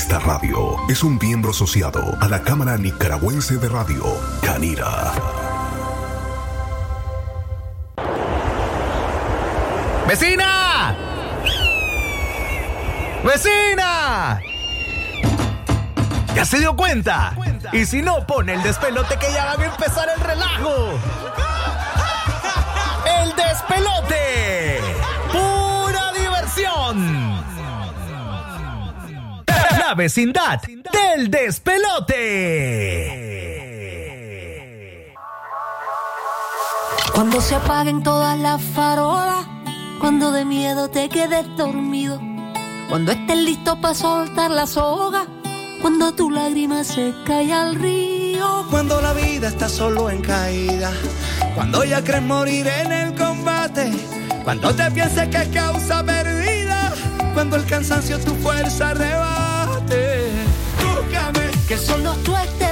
Esta radio es un miembro asociado a la Cámara Nicaragüense de Radio, Canira. ¡Vecina! ¡Vecina! ¿Ya se dio cuenta? Y si no, pone el despelote que ya van a empezar el relajo. ¡El despelote! ¡Pura diversión! La vecindad del despelote. Cuando se apaguen todas las farolas, cuando de miedo te quedes dormido, cuando estés listo para soltar la soga, cuando tu lágrima se cae al río, Cuando la vida está solo en caída, cuando ya crees morir en el combate, cuando te pienses que es causa perdida, cuando el cansancio tu fuerza rebate. Que solo tú estés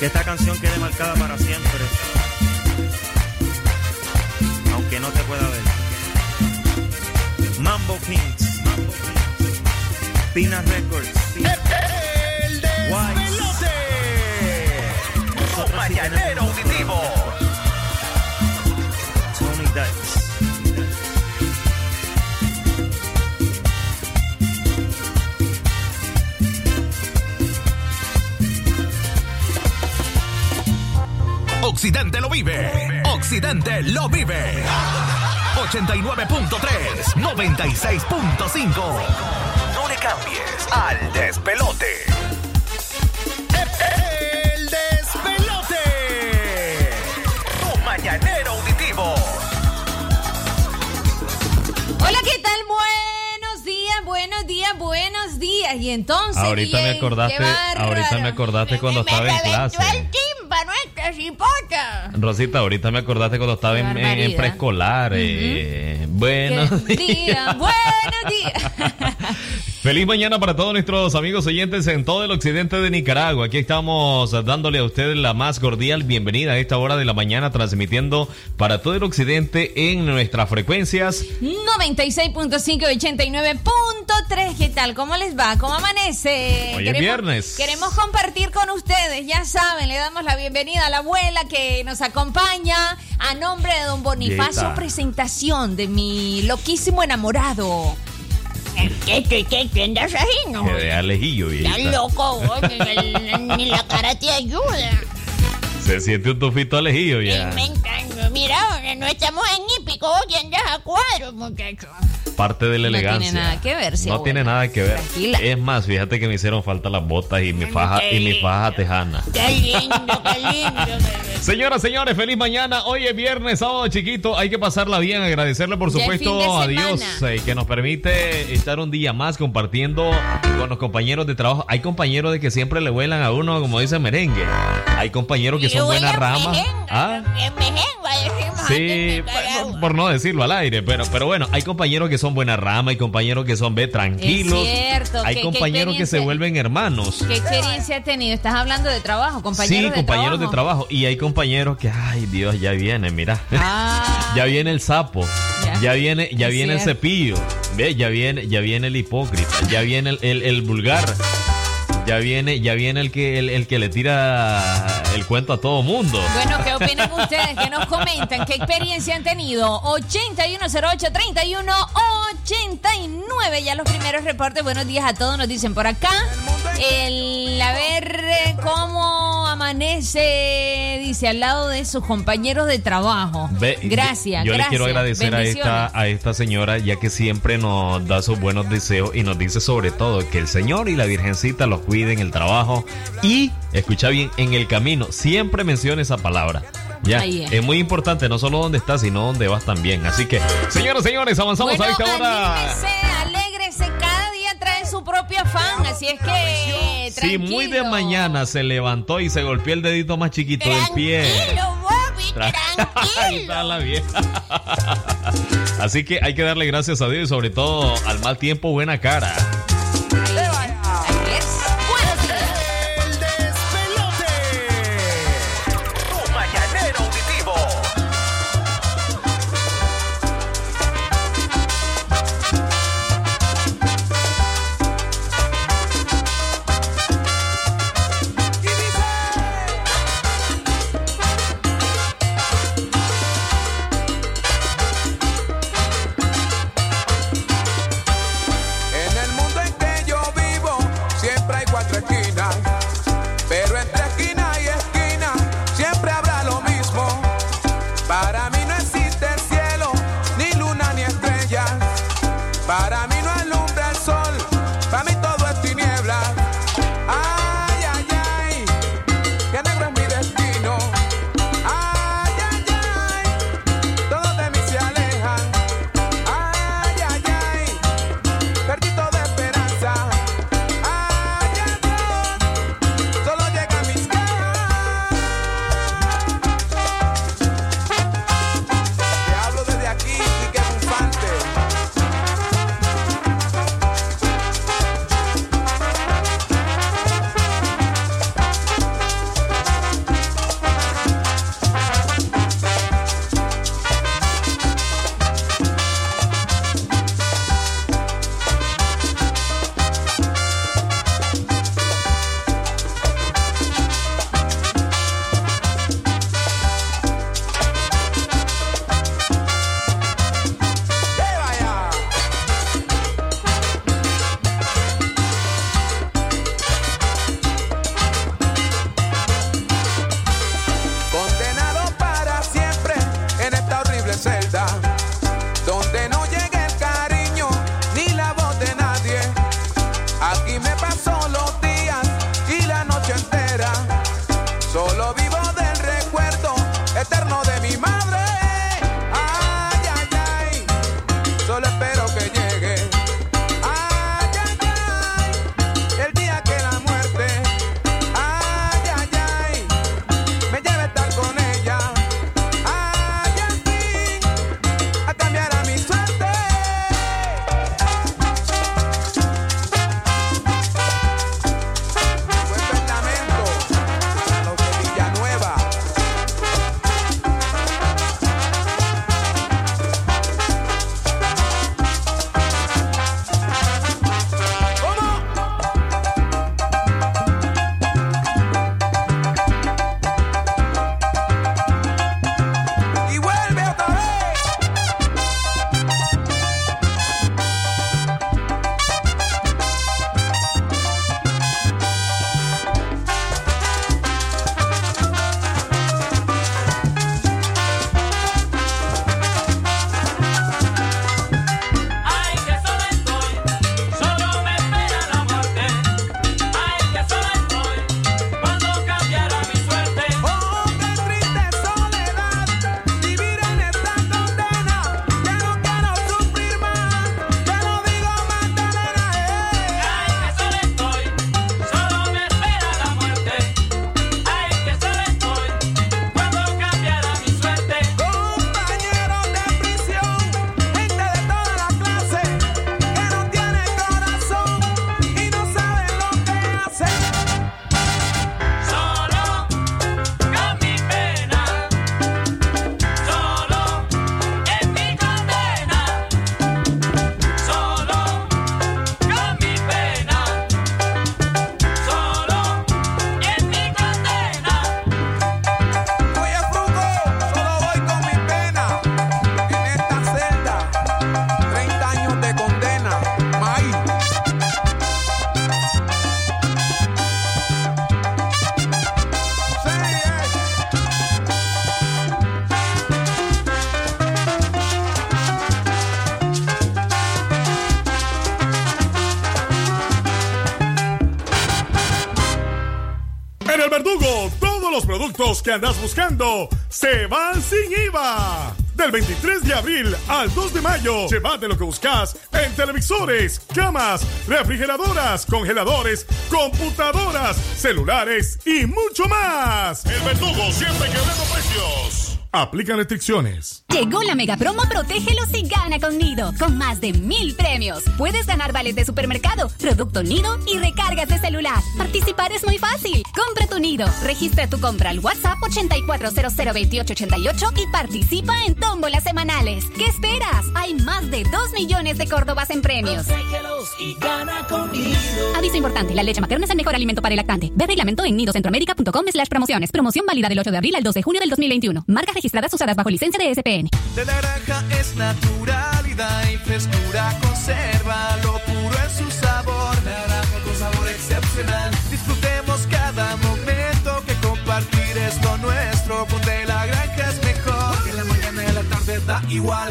Que esta canción quede marcada para siempre. Aunque no te pueda ver. Mambo Kings. Pina Records. El despelote. Tu mañanero auditivo. Occidente lo vive. Occidente lo vive. 89.3, 96.5. No le cambies al despelote. El despelote. Tu mañanero auditivo. Hola, ¿qué tal? Buenos días, buenos días, buenos días. Y entonces. Ahorita me acordaste, ahorita me acordaste cuando Me estaba en clase. Rosita, ahorita me acordaste cuando estaba en, en- preescolar, eh, Buenos Qué día, buenos días. Feliz mañana para todos nuestros amigos oyentes en todo el occidente de Nicaragua. Aquí estamos dándole a ustedes la más cordial bienvenida a esta hora de la mañana, transmitiendo para todo el occidente en nuestras frecuencias. 96.5 y 89.3. ¿Qué tal? ¿Cómo les va? ¿Cómo amanece? Hoy es viernes. Queremos compartir con ustedes. Ya saben, le damos la bienvenida a la abuela que nos acompaña a nombre de don Bonifacio. Yeta. Presentación de mi loquísimo enamorado. ¿Qué, qué, qué, qué andas ahí, no? Que de alejillo, Estás viejita. loco, vos, ni, ni la cara te ayuda. Se siente un tufito alejillo ya. Me encanta. Mira, no estamos en hípico, que andas a cuadro, muchacho. Parte de la No tiene elegancia. nada que ver, sí, No abuela. tiene nada que ver. Tranquila. Es más, fíjate que me hicieron falta las botas y mi faja y mi faja tejana. Qué lindo, qué lindo. Señoras, señores, feliz mañana. Hoy es viernes, sábado chiquito. Hay que pasarla bien, agradecerle por supuesto a Dios eh, que nos permite estar un día más compartiendo con los compañeros de trabajo. Hay compañeros de que siempre le vuelan a uno, como dice merengue. Hay compañeros que son huele buenas a ramas. mejenga, ¿Ah? Sí, Nicaragua. por no decirlo al aire, pero, pero bueno, hay compañeros que son buena rama, hay compañeros que son ve tranquilos, Es cierto, hay ¿qué- qué compañeros que se vuelven hermanos. ¿Qué experiencia ha tenido? ¿Estás hablando de trabajo, compañeros Sí, de compañeros trabajo? de trabajo. Y hay compañeros que, ay Dios, ya viene, mira. Ah. ya viene el sapo. Ya. Ya, viene, ya Es viene el cepillo. Ve, ya viene, ya viene el hipócrita. Ya viene el, el- el vulgar. Ya viene, ya viene el que, el, el que le tira el cuento a todo mundo. Bueno, ¿qué opinan ustedes? ¿Qué nos comentan? ¿Qué experiencia han tenido? 8108-3189. Ya los primeros reportes. Buenos días a todos. Nos dicen por acá. El a ver eh, cómo amanece, dice, al lado de sus compañeros de trabajo. Gracias. Yo, yo le quiero agradecer a esta, a esta señora, ya que siempre nos da sus buenos deseos y nos dice sobre todo que el Señor y la Virgencita los cuiden en el trabajo y, escucha bien, en el camino. Siempre menciona esa palabra. Ya, Ahí es. es. muy importante, no solo dónde estás, sino dónde vas también. Así que, señoras, señores, avanzamos Bueno, a esta hora. anímese, alégrese, cada día trae su propio afán, así es que Si muy de mañana se levantó y se golpeó el dedito más chiquito del pie. Tranquilo, Bobby, Ahí está la vieja. Así que hay que darle gracias a Dios y sobre todo al mal tiempo buena cara. Que andas buscando se van sin IVA. Del 23 de abril al 2 de mayo, llévate lo que buscas en televisores, camas, refrigeradoras, congeladores, computadoras, celulares y mucho más. El verdugo siempre quebrando precios. Aplican restricciones. Llegó la mega promo Protégelos y gana con Nido, con más de mil premios. Puedes ganar vales de supermercado, producto Nido y recargas de celular. Participar es muy fácil. Compra tu Nido, registra tu compra al WhatsApp 84002888 y participa en tómbolas semanales. ¿Qué esperas? Hay más de 2 millones de Córdobas en premios. y gana con Nido. Aviso importante, la leche materna es el mejor alimento para el lactante. Ve reglamento en nidocentroamérica.com slash promociones. Promoción válida del 8 de abril al 2 de junio del 2021. Marcas registradas usadas bajo licencia de SPN. De naranja es naturalidad y frescura conserva lo puro en su sabor. Naranja con sabor excepcional. Disfrutemos cada momento que compartir es nuestro. Ponte la granja es mejor. En la mañana y la tarde da igual.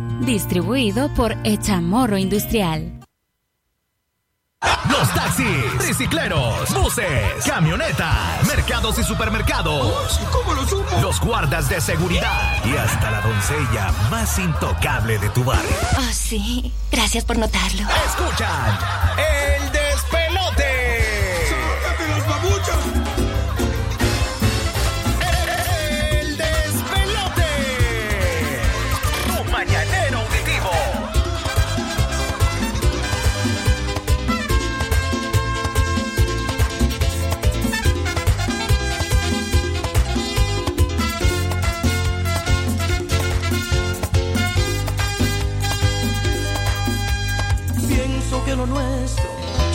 Distribuido por Echamorro Industrial. Los taxis, tricicleros, buses, camionetas, mercados y supermercados. ¿Cómo lo supo? Los guardas de seguridad y hasta la doncella más intocable de tu barrio. Oh, sí. Gracias por notarlo. Escuchan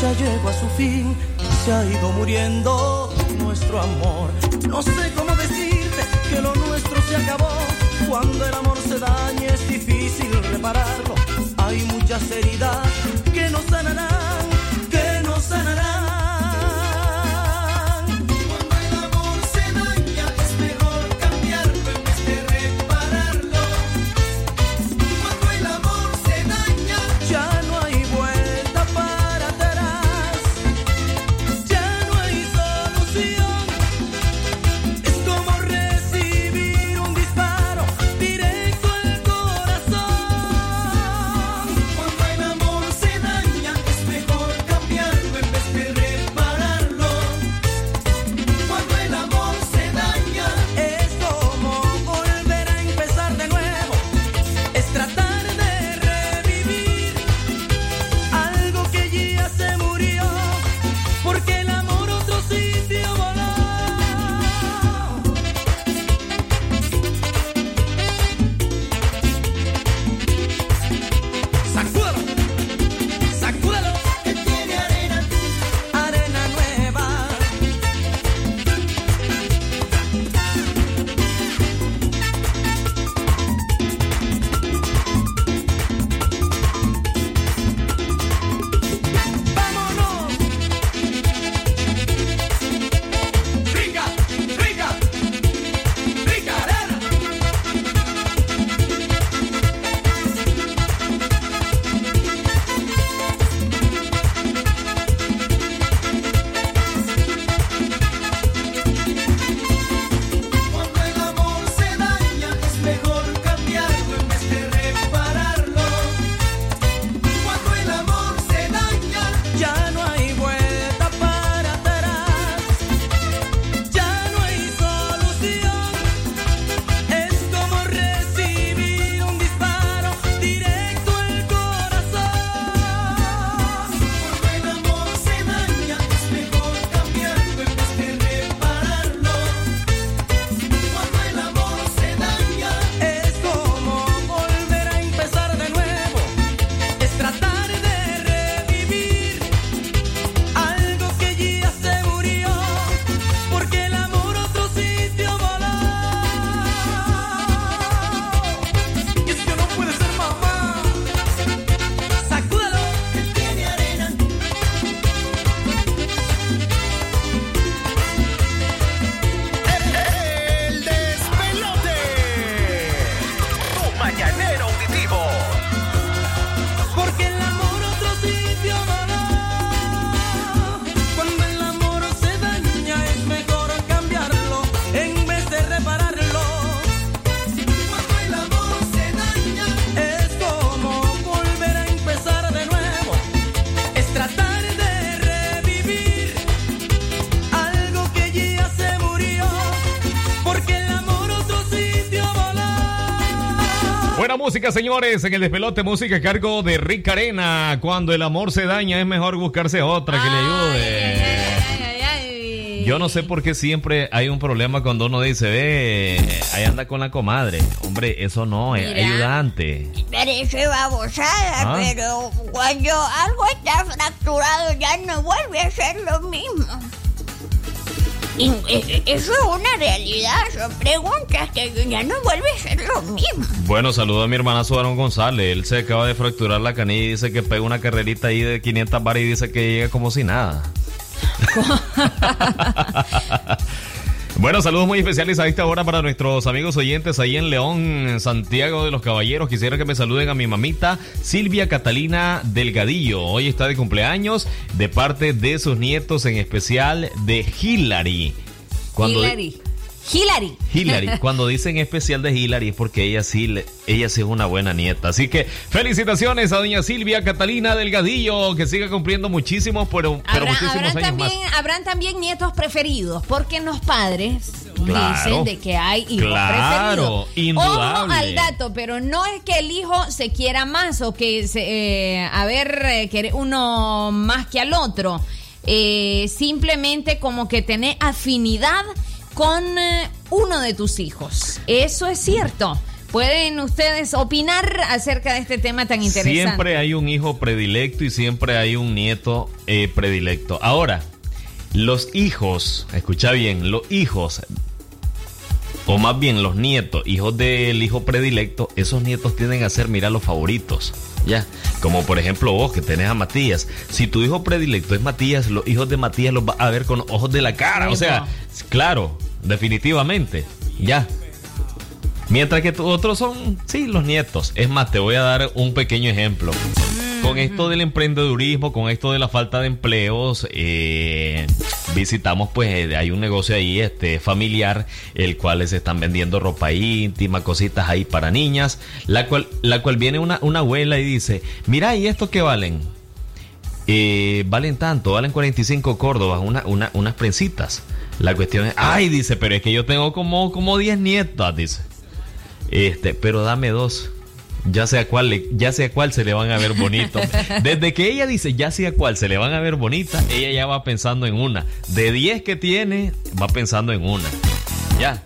ya llegó a su fin, se ha ido muriendo nuestro amor. No sé cómo decirte que lo nuestro se acabó. Cuando el amor se daña es difícil repararlo. Hay muchas heridas música, señores. En el despelote, música a cargo de Rick Arena. Cuando el amor se daña, es mejor buscarse otra que le ayude. Yo no sé por qué siempre hay un problema cuando uno dice, ve, ahí anda con la comadre. Hombre, eso no, es ayudante. Parece babosada, Ah. pero cuando algo está fracturado ya no vuelve a ser lo mismo. Y, eh, eso es una realidad, son preguntas que ya no vuelve a ser lo mismo. Bueno, saludo a mi hermanazo Aaron González. Él se acaba de fracturar la canilla y dice que pega una carrerita ahí de 500 bares y dice que llega como si nada. Bueno, saludos muy especiales a esta hora para nuestros amigos oyentes ahí en León, en Santiago de los Caballeros. Quisiera que me saluden a mi mamita Silvia Catalina Delgadillo. Hoy está de cumpleaños de parte de sus nietos, en especial de Hillary. Cuando Hillary. Hillary. Hillary, cuando dicen especial de Hillary es porque ella sí, ella sí es una buena nieta. Así que felicitaciones a doña Silvia Catalina Delgadillo, que siga cumpliendo muchísimos, pero, pero Habrá- muchísimos habrán, años también, más. habrán también nietos preferidos, porque los padres Claro. dicen de que hay hijos Claro, preferidos. indudable. Ojo al dato, pero no es que el hijo se quiera más o que se, eh, a ver, eh, uno más que al otro. Eh, simplemente como que tener afinidad con eh, uno de tus hijos. Eso es cierto. Pueden ustedes opinar acerca de este tema tan interesante. Siempre hay un hijo predilecto y siempre hay un nieto eh, predilecto. Ahora, los hijos, escucha bien, los hijos, o más bien los nietos, hijos del hijo predilecto, esos nietos tienden a ser, mira, los favoritos. Ya, como por ejemplo vos que tenés a Matías. Si tu hijo predilecto es Matías, los hijos de Matías los vas a ver con ojos de la cara. O sea, claro, definitivamente. Ya. Mientras que otros son, sí, los nietos. Es más, te voy a dar un pequeño ejemplo. Con esto del emprendedurismo, con esto de la falta de empleos, eh, visitamos, pues, eh, hay un negocio ahí, este, familiar, el cual se están vendiendo ropa íntima, cositas ahí para niñas, la cual, la cual viene una, una abuela y dice, mira, ¿y esto qué valen? Eh, valen tanto, valen 45 córdobas, una, una- unas prensitas. La cuestión es, ay, dice, pero es que yo tengo como, como 10 nietas, dice. Este, pero dame dos. Ya sea cuál, le- ya sea cuál se le van a ver bonitos. Desde que ella dice ya sea cuál se le van a ver bonitas, ella ya va pensando en una. De 10 que tiene, va pensando en una. Ya.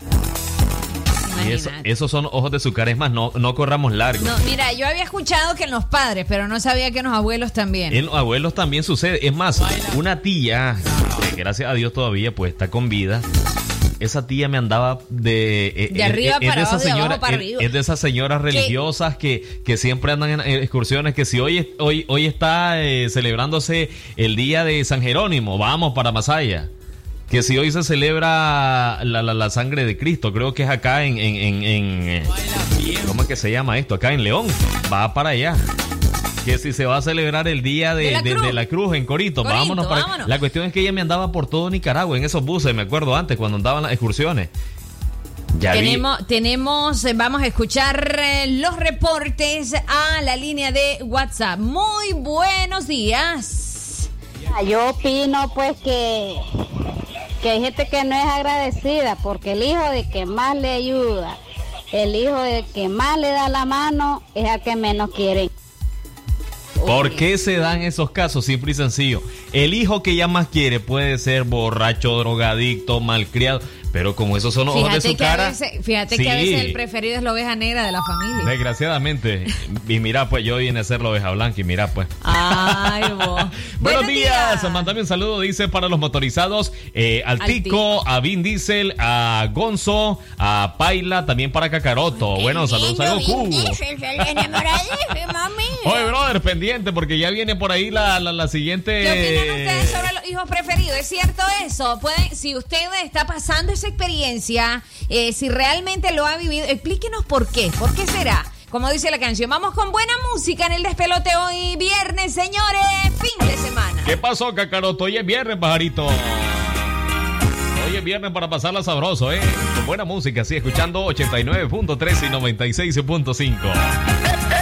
Y eso- esos son ojos de su cara. Es más, no, no corramos largo. No, mira, yo había escuchado que en los padres, pero no sabía que en los abuelos también. En los abuelos también sucede. Es más, una tía, que gracias a Dios todavía pues está con vida. Esa tía me andaba de... eh, De eh, arriba eh, es para de abajo, de abajo señoras- para arriba. Es de esas señoras religiosas que, que siempre andan en excursiones. Que si hoy, hoy, hoy está eh, celebrándose el día de San Jerónimo, vamos para Masaya. Que si hoy se celebra la, la- la sangre de Cristo, creo que es acá en... en, en- en, eh, ¿Cómo es que se llama esto? Acá en León. Va para allá. Que si se va a celebrar el día de, De la de- Cruz. de la Cruz en Corito, Corito, vámonos para vámonos. La cuestión es que ella me andaba por todo Nicaragua en esos buses, me acuerdo antes cuando andaban las excursiones. Ya vi- tenemos, tenemos, eh, vamos a escuchar eh, los reportes a la línea de WhatsApp. Muy buenos días. Ah, Yo opino pues que, que hay gente que no es agradecida porque el hijo de que más le ayuda, el hijo de que más le da la mano es al que menos quieren. ¿Por qué se dan esos casos? Simple y sencillo. El hijo que ella más quiere puede ser borracho, drogadicto, malcriado, pero como esos son los ojos de Fíjate, su que a, cara. veces, fíjate sí, que a veces el preferido es la oveja negra de la familia. Desgraciadamente. Y mira, pues yo vine a ser la oveja blanca y mira, pues. Ay, vos. Buenos días. Mándame un saludo, dice, para los motorizados. eh, al Al Tico, a Vin Diesel, a Gonzo, a Paila, también para Cacaroto. Bueno, saludos a Goku. Oye, brother, pendiente, porque ya viene por ahí la, la, la siguiente. ¿Qué opinan ustedes sobre los hijos preferidos? ¿Es cierto eso? Pueden, si usted está pasando esa experiencia, eh, si realmente lo ha vivido, explíquenos por qué. ¿Por qué será? Como dice la canción, vamos con buena música en el despelote hoy viernes, señores, fin de semana. ¿Qué pasó, Cacaroto? Hoy es viernes, pajarito. Hoy es viernes para pasarla sabroso, ¿eh? Con buena música, sí, escuchando 89.3 y 96.5.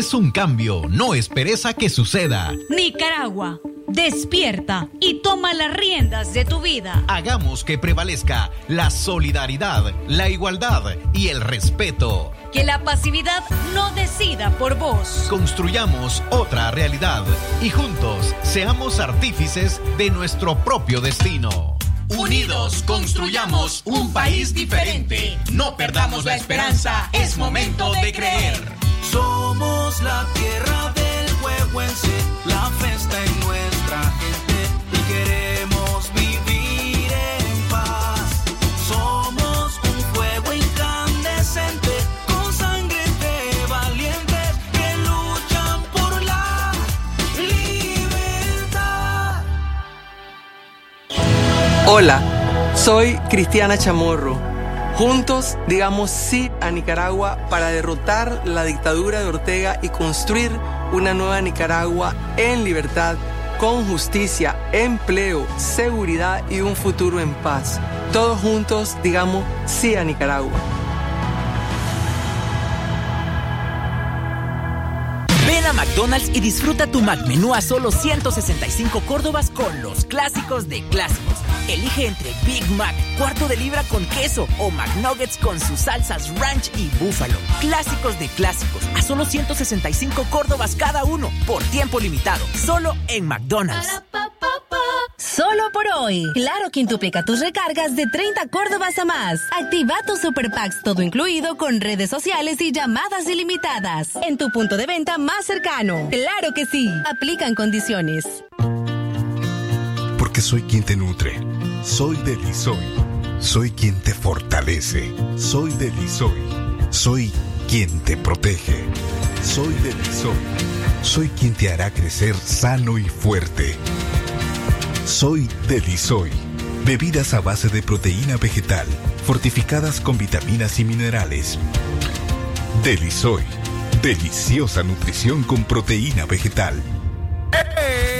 Querés un cambio, no esperes a que suceda. Nicaragua, despierta y toma las riendas de tu vida. Hagamos que prevalezca la solidaridad, la igualdad y el respeto. Que la pasividad no decida por vos. Construyamos otra realidad y juntos seamos artífices de nuestro propio destino. Unidos construyamos un país diferente. No perdamos la esperanza, es momento de creer. La tierra del huehuense, la festa en nuestra gente y queremos vivir en paz. Somos un fuego incandescente con sangre de valientes que luchan por la libertad. Hola, soy Cristiana Chamorro. Juntos digamos sí Nicaragua para derrotar la dictadura de Ortega y construir una nueva Nicaragua en libertad, con justicia, empleo, seguridad y un futuro en paz. Todos juntos digamos sí a Nicaragua. Ven a McDonald's y disfruta tu McMenú a solo 165 córdobas con los clásicos de clásicos. Elige entre Big Mac, cuarto de libra con queso o McNuggets con sus salsas ranch y búfalo. Clásicos de clásicos a solo 165 córdobas cada uno por tiempo limitado. Solo en McDonald's. Solo por hoy. Claro quintuplica tus recargas de 30 Córdobas a más. Activa tu Super Packs todo incluido con redes sociales y llamadas ilimitadas. En tu punto de venta más cercano. Claro que sí. Aplican condiciones. Porque soy quien te nutre. Soy Delisoy. Soy quien te fortalece. Soy Delisoy. Soy quien te protege. Soy Delisoy. Soy quien te hará crecer sano y fuerte. Soy Delisoy. Bebidas a base de proteína vegetal, fortificadas con vitaminas y minerales. Delisoy. Deliciosa nutrición con proteína vegetal. El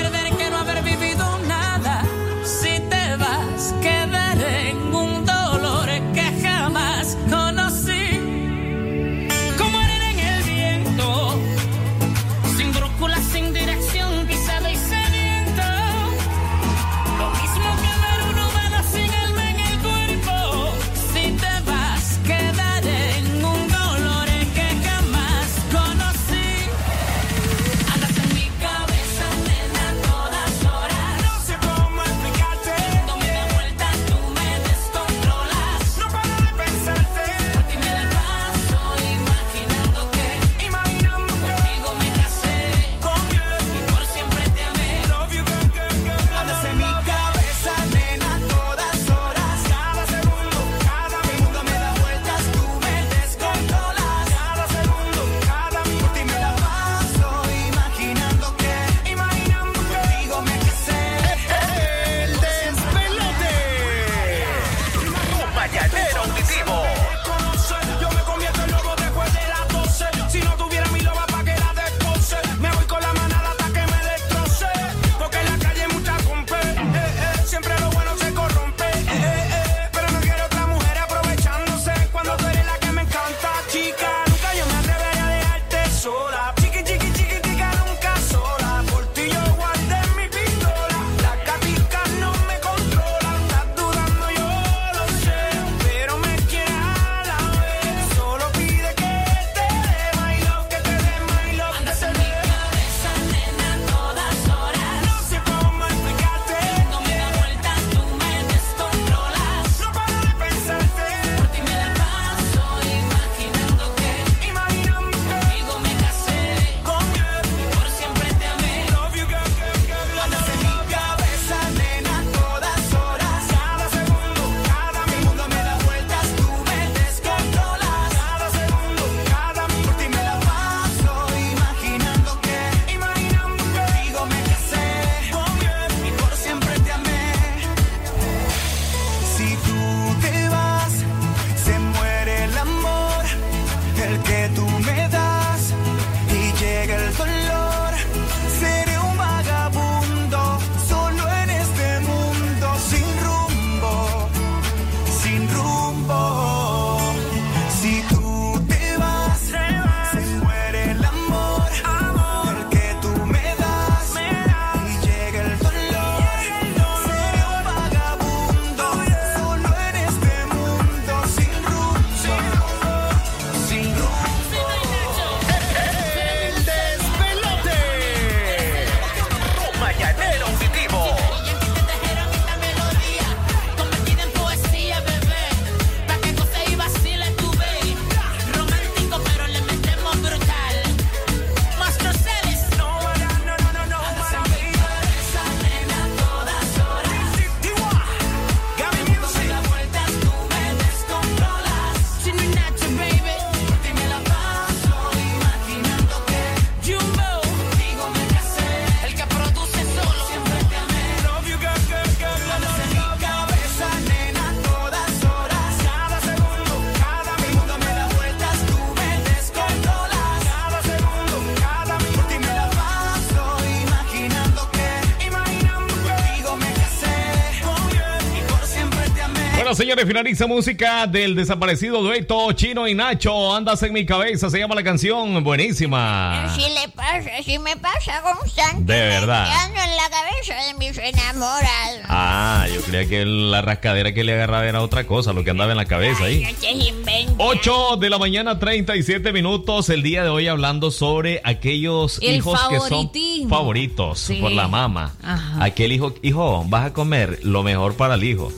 señores, finaliza música del desaparecido dueto Chino y Nacho. Andas en mi cabeza, se llama la canción. Buenísima. Si le pasa, si me pasa constante. De verdad. Ando en la cabeza de mis enamorados. Ah, yo creía que la rascadera que le agarraba era otra cosa, lo que andaba en la cabeza ahí. No te inventes. 8 de la mañana, 37 minutos. El día de hoy hablando sobre aquellos El hijos que son favoritos Sí. por la mamá. Aquel hijo, hijo, vas a comer lo mejor para el hijo.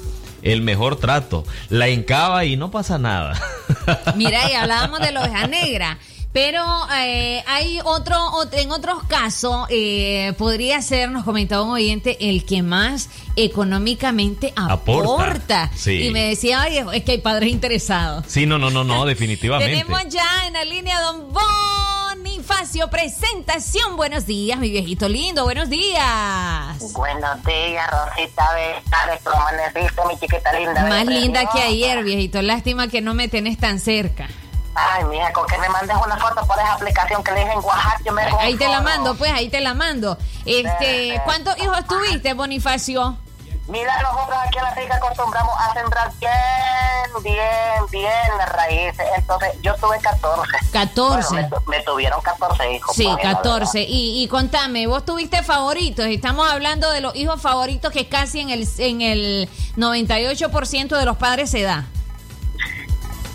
El mejor trato. La encaba y no pasa nada. Mira, y hablábamos de la oveja negra. Pero eh, hay otro, ot- en otros casos, eh, podría ser, nos comentaba un oyente, el que más económicamente aporta. Aporta, sí. Y me decía, oye, es que hay padres interesados. Sí, no, no, no, no, definitivamente. Tenemos ya en la línea don Bonifacio, presentación. Buenos días, mi viejito lindo, buenos días. Buenos días, Rosita ¿cómo amaneciste, mi chiquita linda? Más linda que ayer, viejito. Lástima que no me tenés tan cerca. Ay, mija, con que me mandes una foto por esa aplicación que le dije en Oaxaca, yo me Ahí te la mando, pues, ahí te la mando. Este. ¿cuántos hijos tuviste, Bonifacio? Mira, nosotros aquí en la finca acostumbramos a sembrar bien, bien, bien las raíces. Entonces, yo tuve 14. 14. Bueno, me, me tuvieron 14 hijos. Sí, pues, la 14. Y, y contame, vos tuviste favoritos. Estamos hablando de los hijos favoritos que casi en el, en el 98% de los padres se da.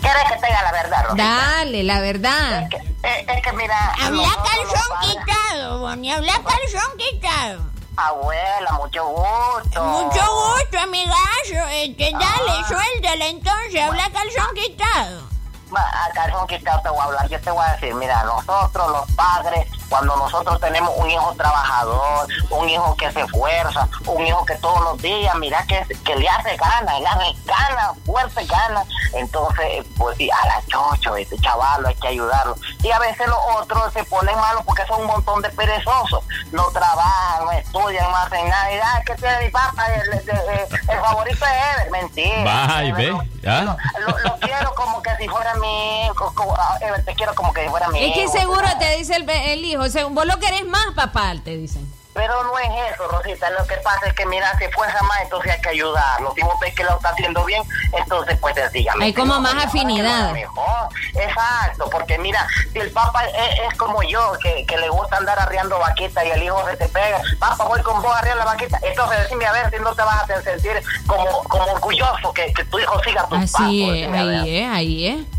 ¿Quieres que te diga la verdad, Rosita? Dale, la verdad. Es que, es, es que mira... Habla calzón quitado, Bonnie, habla calzón quitado. Abuela, mucho gusto. Mucho gusto, amigazo. Este, dale, Ah. suéltala entonces, habla calzón quitado. A calzón quitado te voy a hablar. Yo te voy a decir, mira, nosotros los padres, cuando nosotros tenemos un hijo trabajador, un hijo que se esfuerza, un hijo que todos los días, mira, que, que le hace ganas, le hace ganas, fuerte ganas, entonces, pues sí, a la chocho, este chaval hay que ayudarlo. Y a veces los otros se ponen malos porque son un montón de perezosos. No trabajan, no estudian, no hacen nada. Y, ah, que tiene mi papá, el, el- el- el favorito es Ever. Mentira. Baja y ve. ¿ah? lo, lo quiero como que si fuera mi hijo. como- ah, Ever, te quiero como que si fuera mi Es que hijo, seguro te dice el, el hijo, vos lo querés más, papá, te dicen. Pero no es eso, Rosita. Lo que pasa es que, mira, se esfuerza más, entonces hay que ayudarlo. Si ves que lo está haciendo bien, entonces, pues, sencillamente. Hay como más afinidad. Mejor. Exacto, porque mira, si el papá es, es como yo, que, que le gusta andar arriando vaquita y el hijo se te pega, papá, voy con vos a arriar la vaquita. Entonces, decime a ver si no te vas a sentir como, como orgulloso que, que tu hijo siga tus pasos. Así es, ahí es, ahí es.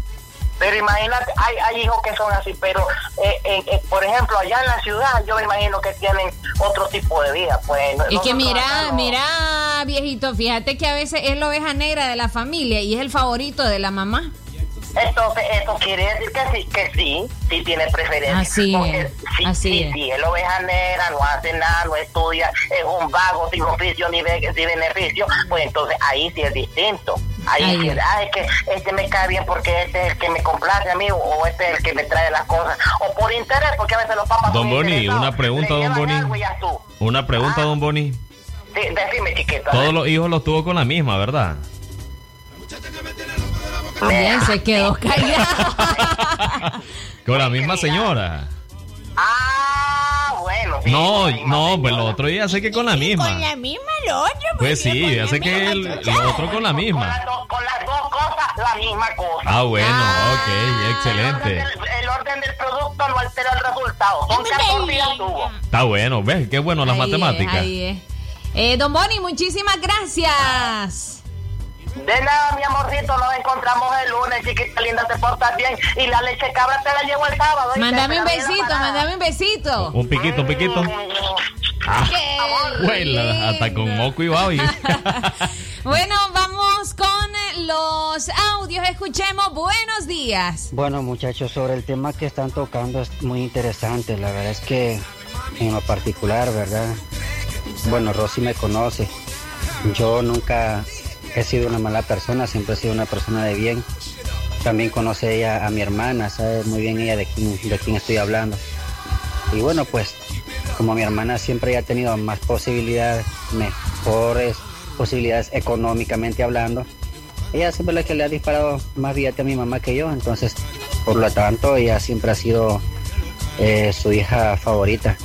Pero imagínate, hay, hay hijos que son así, pero eh, eh, eh, por ejemplo, allá en la ciudad yo me imagino que tienen otro tipo de vida. Pues, Es que mira, no. mira, viejito, fíjate que a veces es la oveja negra de la familia y es el favorito de la mamá. Entonces, eso quiere decir que sí, que sí, sí tiene preferencia. Así Porque es, sí, así sí, es. sí, el oveja negra no hace nada, no estudia, es un vago sin oficio ni, be- ni beneficio, pues entonces ahí sí es distinto. Ahí, es. ah, es que este me cae bien porque este es el que me complace a mí o este es el que me trae las cosas. O por interés, porque a veces los papás Don son Boni, una pregunta, don Boni. Una pregunta, don Boni. Sí, decime, chiquito. Todos los hijos los tuvo con la misma, ¿verdad? Bien, se quedó callado. Con la misma señora. Ah, bueno. sí, No, con la no, pues lo otro ya sé que con la misma. Con la misma lo otro. Pues sí, con ya la sé que el, lo otro con la Con misma. las, dos, con las dos cosas, la misma cosa. Ah, bueno, Ah. ok, El orden, excelente. del, el orden del producto no altera el resultado. Son 14 y ya tuvo. Está bueno, ¿ves? Qué bueno las Ahí es, matemáticas. ahí es. Eh, don Boni, muchísimas gracias. De nada, mi amorcito, nos encontramos el lunes, chiquita linda, te portas bien. Y la leche cabra te la llevo el sábado. Mándame un besito, mándame un besito. Un piquito, un piquito. Ah, Qué huela, hasta con moco y babi. Bueno, vamos con los audios. Escuchemos. Buenos días. Bueno, muchachos, sobre el tema que están tocando es muy interesante. La verdad es que en lo particular, ¿verdad? Bueno, Rosy me conoce. Yo nunca he sido una mala persona, siempre he sido una persona de bien. También conoce ella a mi hermana, sabe muy bien ella de quién, de quién estoy hablando. Y bueno, pues como mi hermana siempre ha tenido más posibilidades, mejores posibilidades económicamente hablando, ella siempre es la que le ha disparado más billete a mi mamá que yo, entonces por lo tanto ella siempre ha sido eh, su hija favorita.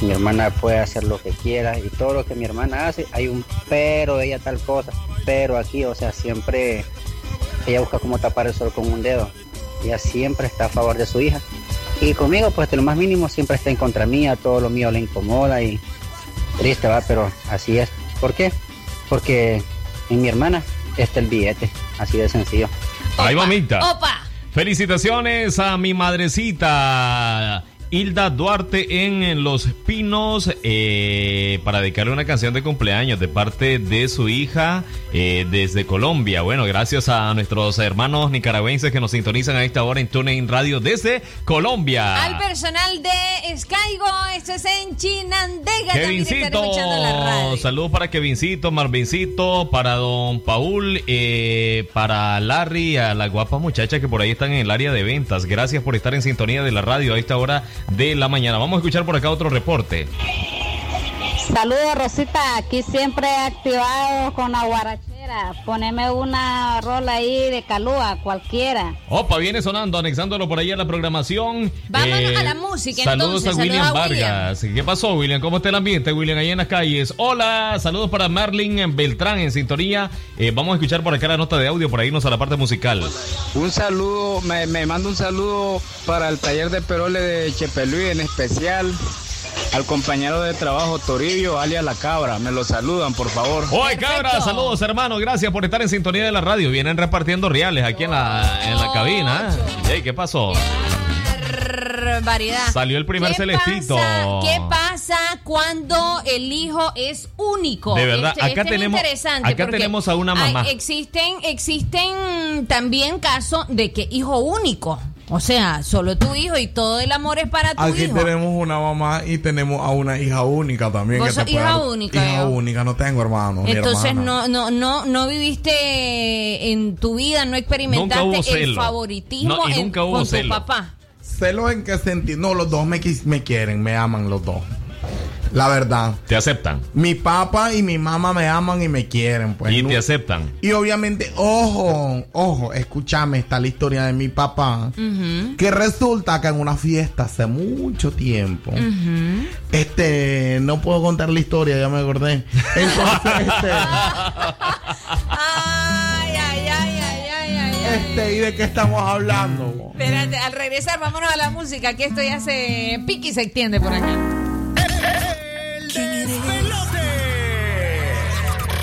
Mi hermana puede hacer lo que quiera y todo lo que mi hermana hace, hay un pero de ella tal cosa, pero aquí, o sea, siempre ella busca cómo tapar el sol con un dedo. Ella siempre está a favor de su hija. Y conmigo, pues de lo más mínimo, siempre está en contra mía, todo lo mío le incomoda y triste, va, pero así es. ¿Por qué? Porque en mi hermana está el billete, así de sencillo. Ahí mamita. Opa. Felicitaciones a mi madrecita. Hilda Duarte en Los Pinos eh, para dedicarle una canción de cumpleaños de parte de su hija eh, desde Colombia. Bueno, gracias a nuestros hermanos nicaragüenses que nos sintonizan a esta hora en TuneIn Radio desde Colombia. Al personal de Skygo, esto es en Chinandega. Kevincito, saludos para Kevincito, Marvincito, para don Paul, eh, para Larry, a la guapa muchacha que por ahí están en el área de ventas. Gracias por estar en sintonía de la radio a esta hora de la mañana. Vamos a escuchar por acá otro reporte. Saludos Rosita, aquí siempre activado con la Poneme una rola ahí de calúa, cualquiera. Opa, viene sonando, anexándolo por ahí a la programación. Vámonos a la música, Saludos entonces. a William Saludos a William. Vargas. ¿Qué pasó, William? ¿Cómo está el ambiente, William, ahí en las calles? Hola, saludos para Marlin Beltrán en sintonía. Eh, vamos a escuchar por acá la nota de audio, por ahí irnos a la parte musical. Un saludo, me, me mando un saludo para el taller de Perole de Chepelui en especial. Al compañero de trabajo Toribio, alias La Cabra. Me lo saludan, por favor. Oye, cabra, saludos, hermano. Gracias por estar en sintonía de la radio. Vienen repartiendo reales aquí en la, en la cabina. ¿eh? Ey, ¿Qué pasó? Barbaridad. Salió el primer ¿Qué celestito. pasa- ¿Qué pasa cuando el hijo es único? De verdad, Este- acá este es tenemos- interesante acá tenemos a una mamá. hay- existen, existen también casos de que hijo único. O sea, solo tu hijo y todo el amor es para tu Aquí hijo. tenemos una mamá y tenemos a una hija única también. Vos que te puede hija única, Hija yo. única, no tengo hermano. Entonces no, no, no, no viviste en tu vida, no experimentaste Nunca hubo el celo. favoritismo No, y en- nunca hubo con celo. tu papá. ¿Celos en qué sentido? No, los dos me, quis- me quieren, me aman los dos. La verdad. ¿Te aceptan? Mi papá y mi mamá me aman y me quieren. Pues, y No- te aceptan. Y obviamente, ojo, ojo, escúchame, está la historia de mi papá. Que resulta que en una fiesta hace mucho tiempo, este, no puedo contar la historia, ya me acordé. Entonces, este, Ay, ay, ay, ay, ay, ay. este, ¿y de qué estamos hablando? Espérate, al regresar, vámonos a la música, que esto ya se pique y se extiende por acá.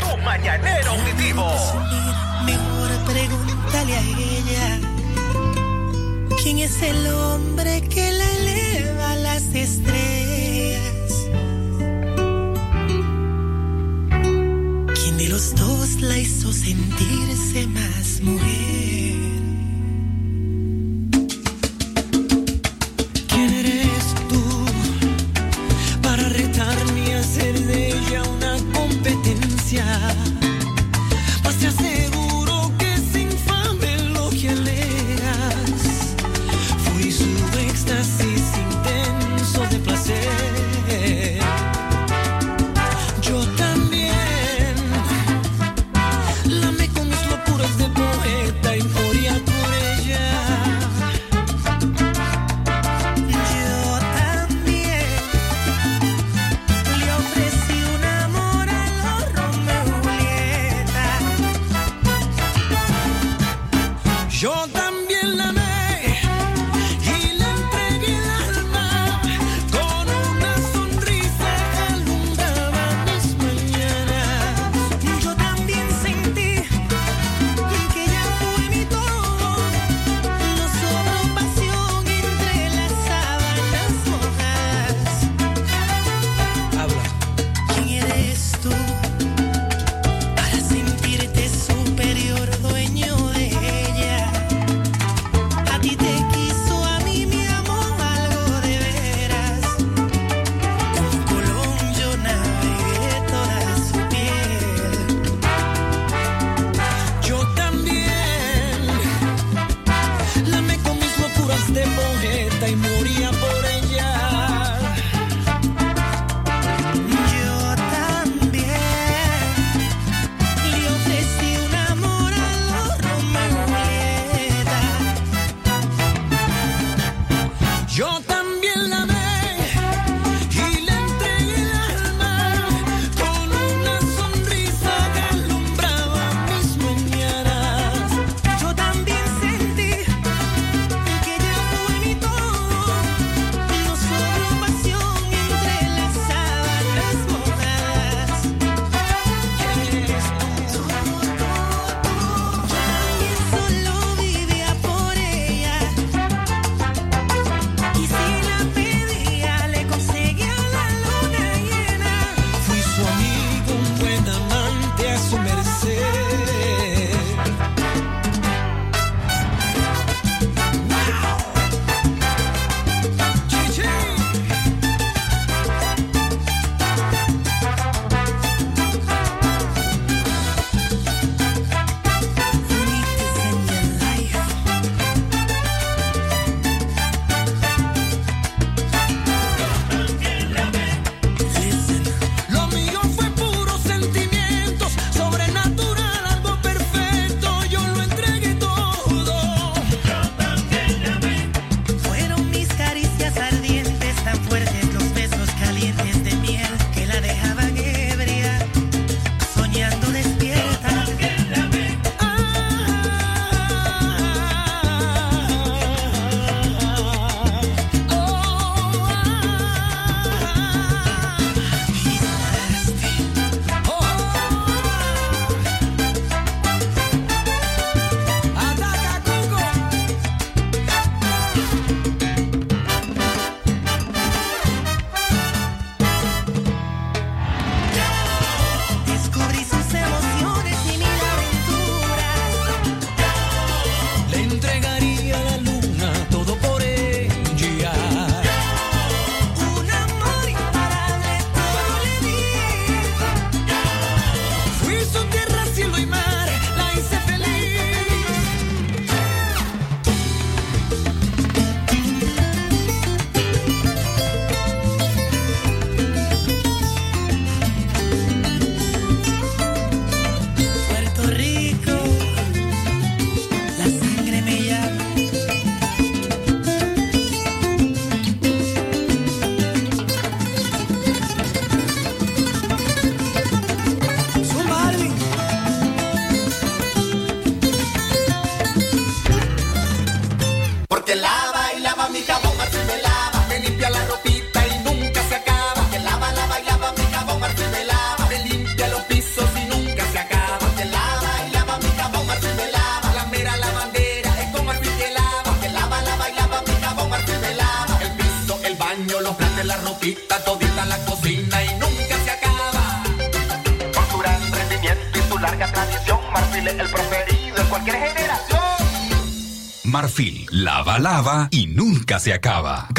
Tu mañanero auditivo. Mejor pregúntale a ella. ¿Quién es el hombre que la eleva a las estrellas? ¿Quién de los dos la hizo sentirse más mujer? ¿Quién eres para retarme a hacer de ella una competencia?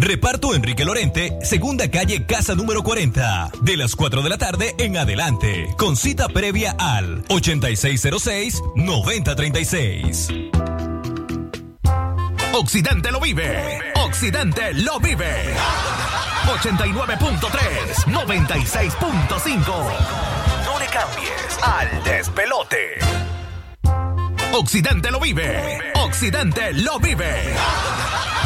Reparto Enrique Lorente, segunda calle Casa número 40. De las 4 de la tarde en adelante. Con cita previa al 8606-9036. Occidente lo vive. Occidente lo vive. 89.3, 96.5. No le cambies al despelote. Occidente lo vive. Occidente lo vive.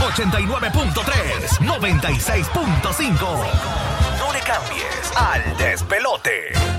89.3, 96.5. No le cambies al despelote.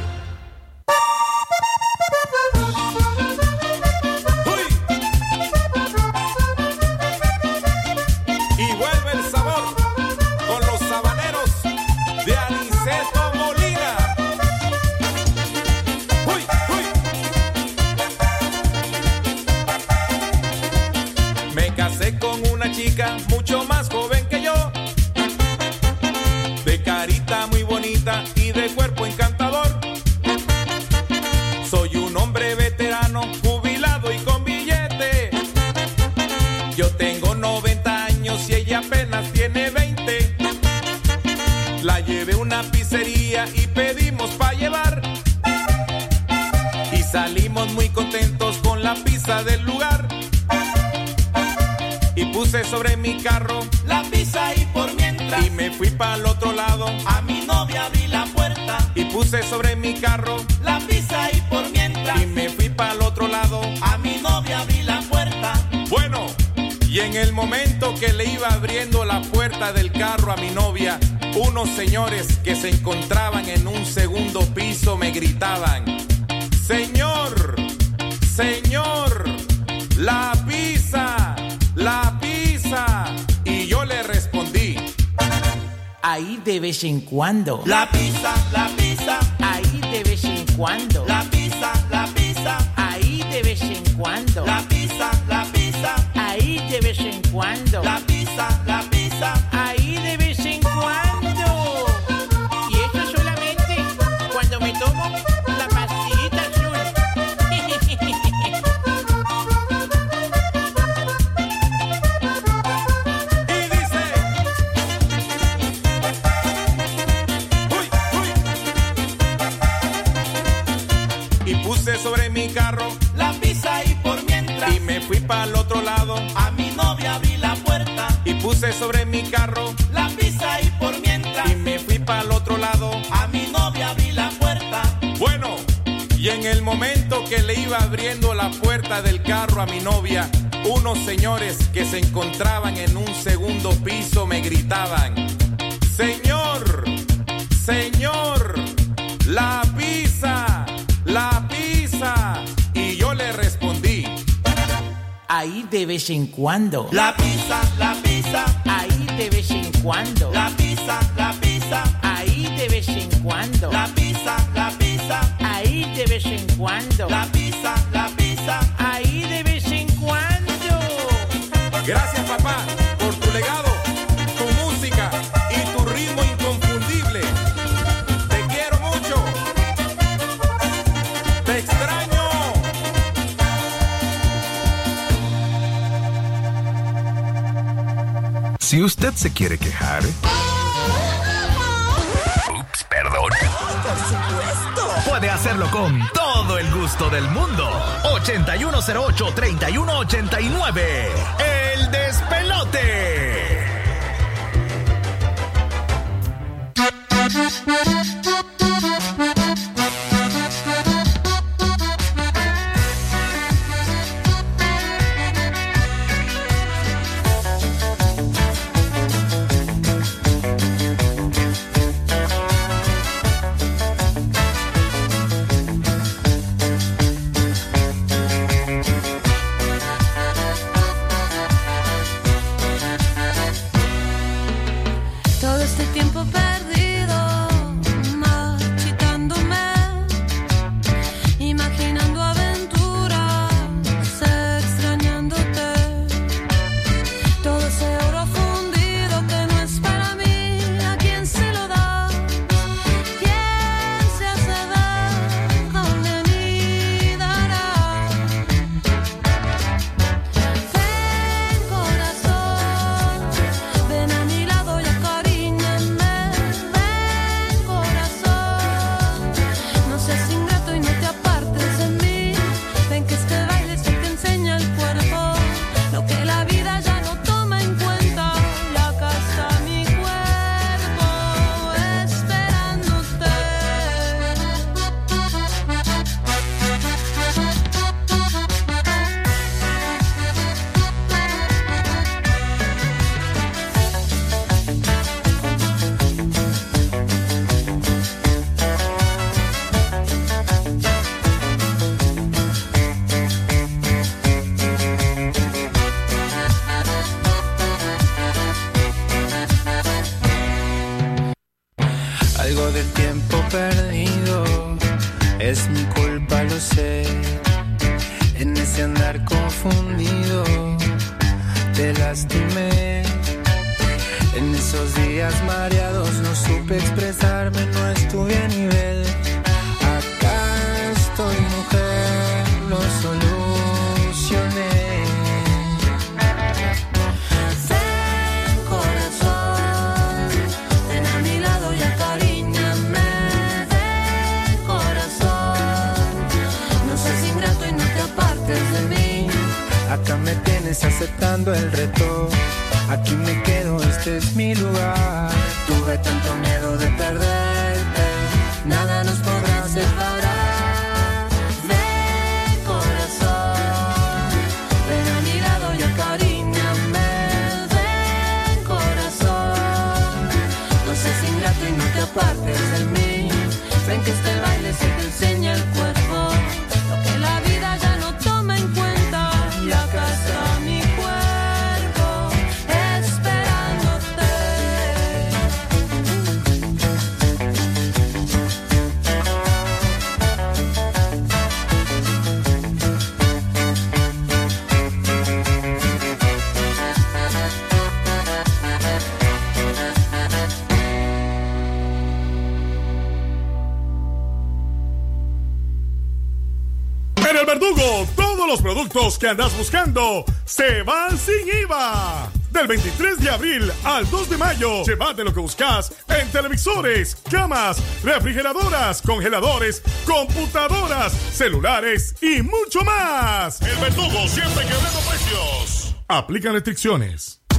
Y pedimos para llevar. Y salimos muy contentos con la pizza del lugar. Y puse sobre mi carro la pizza y por mientras. Y me fui para el otro lado. A mi novia abrí la puerta. Y puse sobre mi carro la pizza y por mientras. Y me fui para el otro lado. A mi novia abrí la puerta. Bueno, y en el momento que le iba abriendo la puerta del carro a mi novia, unos señores que se encontraban en un segundo piso me gritaban, Señor, Señor, la pizza, la pizza. Y yo le respondí, Ahí de vez en cuando. la pizza, la pizza, Ahí de vez en cuando. la pizza, la pizza, Ahí de vez en cuando. la pizza, la pizza, Ahí de vez en cuando. Sobre mi carro la pizza y por mientras y me fui para el otro lado a mi novia abrí la puerta bueno y en el momento que le iba abriendo la puerta del carro a mi novia unos señores que se encontraban en un segundo piso me gritaban señor señor la pizza la pizza. Ahí de vez en cuando. la pizza, la pizza, Ahí de vez en cuando. la pizza, la pizza, Ahí de vez en cuando. la pizza, la pizza, Ahí de vez en cuando. la pizza, la pizza. Ahí de vez en cuando. Gracias papá Si usted se quiere quejar. Ups, perdón. Puede hacerlo con todo el gusto del mundo. 8108-3189. El despelote. Los productos que andas buscando se van sin IVA. Del 23 de abril al 2 de mayo, llévate lo que buscas en televisores, camas, refrigeradoras, congeladores, computadoras, celulares y mucho más. El Verdugo siempre quebrando precios. Aplican restricciones.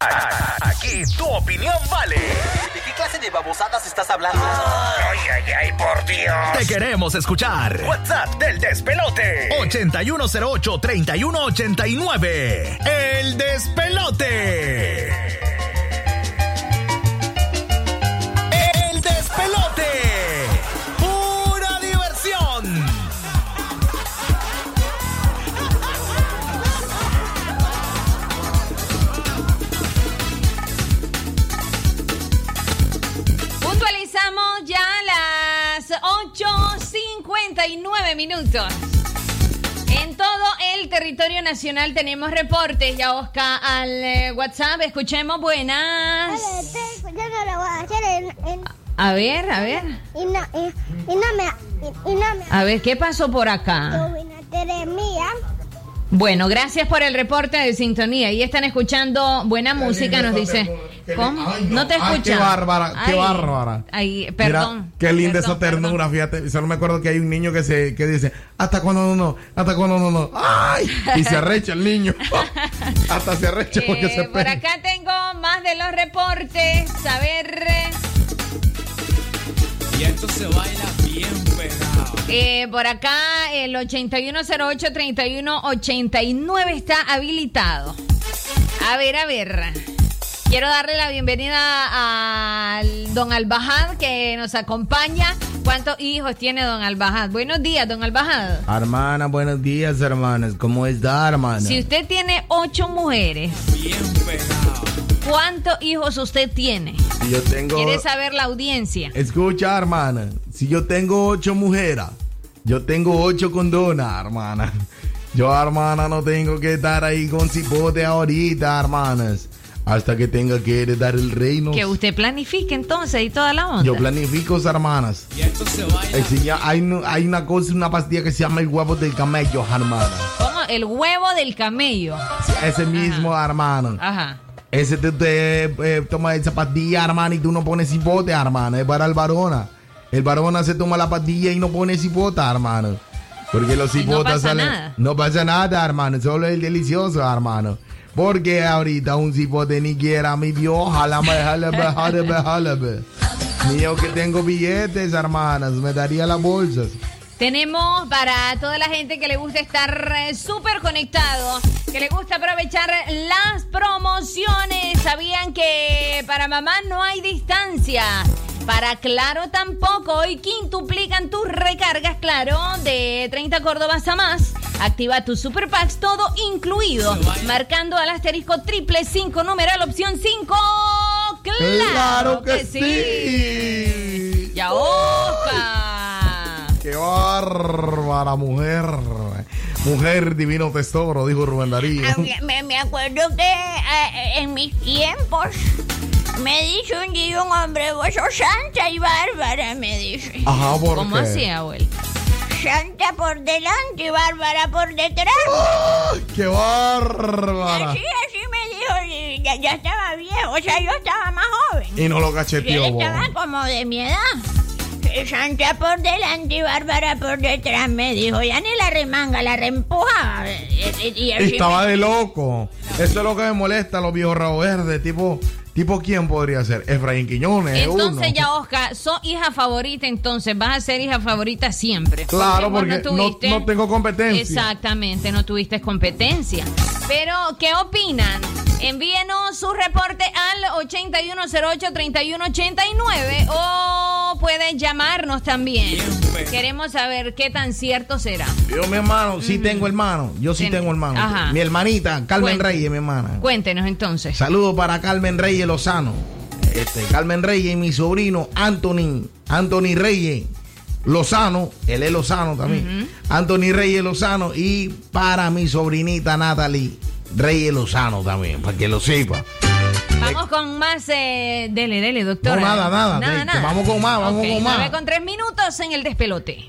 Aquí tu opinión vale. ¿De qué clase de babosadas estás hablando? Ay, ay, ay, por Dios. Te queremos escuchar. WhatsApp del despelote. 8108-3189. El despelote. 39 minutos. En todo el territorio nacional tenemos reportes. Ya Oscar al eh, WhatsApp, escuchemos buenas. A ver, a ver. A ver, ¿qué pasó por acá? Bueno, gracias por el reporte de sintonía. Y están escuchando buena música, nos dice. ¿Cómo? No te Ay, escuchan. qué bárbara, qué Ay, bárbara. Ay, perdón. Mira, qué linda Perdón, esa ternura, fíjate. Solo me acuerdo que hay un niño que se que dice, hasta cuando no, no, hasta cuando no, no. ¡Ay! Y se arrecha el niño. hasta se arrecha porque Eh, se por pega. acá tengo más de los reportes. A ver. Y esto se baila bien pegado. eh, por acá el 8108-3189 está habilitado. A ver, a ver. Quiero darle la bienvenida al don Albajad que nos acompaña. ¿Cuántos hijos tiene don Albajad? Buenos días, don Albajad. Hermana, buenos días, hermanas. ¿Cómo está, hermana? Si usted tiene ocho mujeres, ¿cuántos hijos usted tiene? Si yo tengo... ¿Quiere saber la audiencia? Escucha, hermana. Si yo tengo ocho mujeres, yo tengo ocho condonas, hermana. Yo, hermana, no tengo que estar ahí con cipote ahorita, hermanas. Hasta que tenga que heredar el reino. Que usted planifique entonces y toda la onda. Yo planifico, hermanas. Y esto se baila. Eh, hay, no- hay una cosa, una pastilla que se llama el huevo del camello, hermana. ¿Cómo? El huevo del camello. Ese mismo, hermano. Ajá. Ese te, te, eh, toma esa pastilla, hermana, y tú no pones cipote, hermana. Es para el varona. El varona se toma la pastilla y no pone cipota, hermano. Porque los no cipotas pasa salen. nada. No pasa nada, hermano. Solo es delicioso, hermano. Porque ahorita un cipote ni quiera mi Dios. Jalame, jalame, jalame, jalame. Ni yo que tengo billetes, hermanas. Me daría las bolsas. Tenemos para toda la gente que le gusta estar eh, súper conectado, que le gusta aprovechar las promociones. Sabían que para mamá no hay distancia. Para Claro tampoco. Hoy quintuplican tus recargas, Claro, de 30 Córdobas a más. Activa tus super packs, todo incluido. Marcando al asterisco triple 5, numeral opción 5. ¡Claro, ¡Claro que sí! ¡Ya, Oscar! ¡Qué bárbara mujer! Mujer divino tesoro, dijo Rubén Darío. Me, me acuerdo que eh, en mis tiempos me dijo un día un hombre, vos sos santa y bárbara, me dice. Ajá, ¿por ¿Cómo qué? así, abuelo? Santa por delante y bárbara por detrás. ¡Qué bárbara! Así, así me dijo, y ya, ya estaba viejo, o sea, yo estaba más joven. Y no lo cacheteó, vos. estaba como de mi edad. Santa por delante y Bárbara por detrás, me dijo. Ya ni la remanga, la reempujaba. Y- y- y así Estaba me- de loco. Eso es lo que me molesta, los viejos rabos verdes. Tipo, tipo ¿quién podría ser? Efraín Quiñones. Entonces uno. ya, Oscar, sos hija favorita, entonces vas a ser hija favorita siempre. Claro, porque no, no tengo competencia. Exactamente, no tuviste competencia. Pero, ¿qué opinan? Envíenos su reporte al 8108-3189 o pueden llamarnos también. Queremos saber qué tan cierto será. Yo, mi hermano, sí tengo hermano. Yo sí Ten- tengo hermano. Ajá. Mi hermanita, Carmen. Reyes, mi hermana. Cuéntenos entonces. Saludos para Carmen Reyes Lozano. Este, Carmen Reyes y mi sobrino Anthony, Anthony Reyes Lozano, él es Lozano también. Anthony Reyes Lozano y para mi sobrinita Natalie Reyes Lozano también, para que lo sepa. Vamos con más. Eh, dele, dele, doctora. No, nada, nada, que- que vamos con más, vamos con más. con tres minutos en el despelote.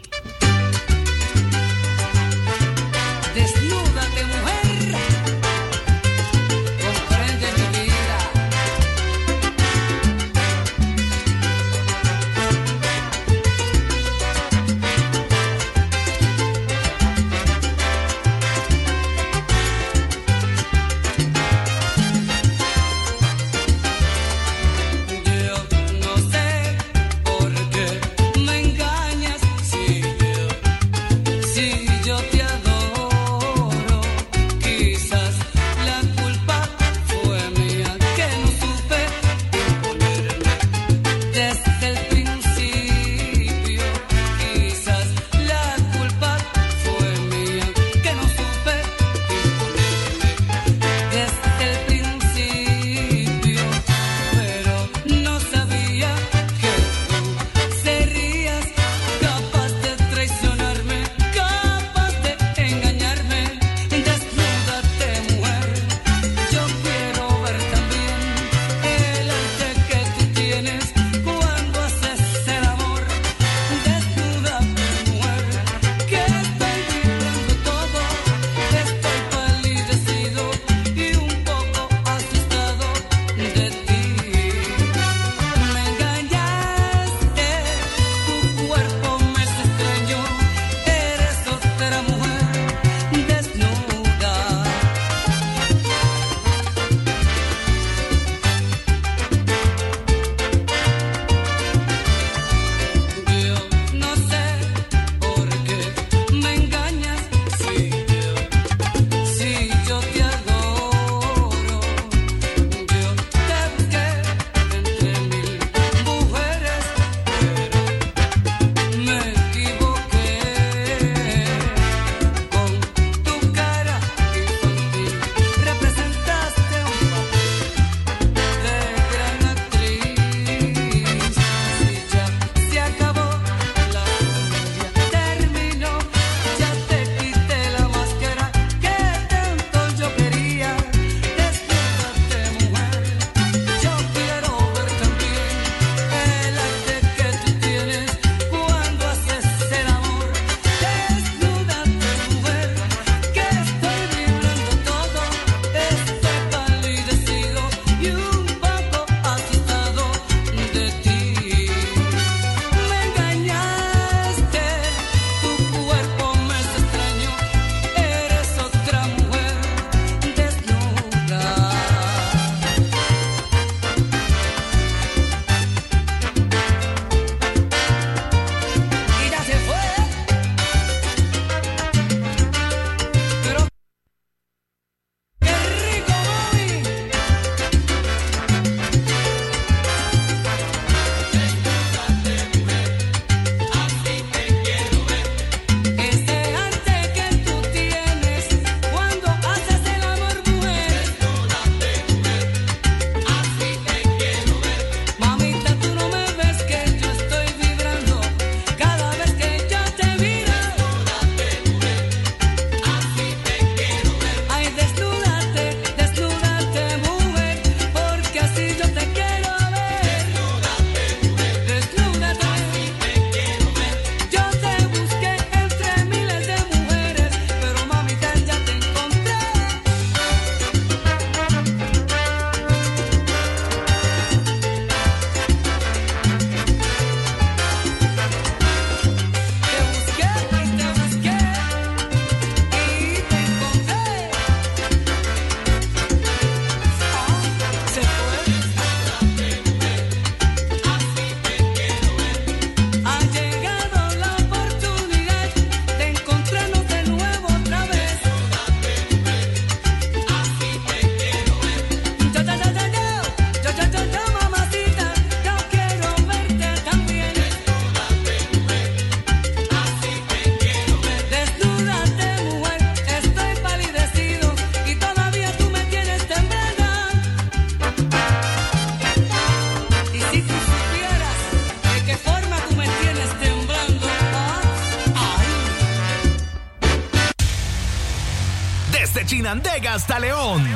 Chinandega hasta León.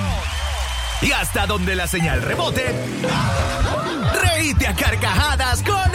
Y hasta donde la señal rebote, reíte a carcajadas con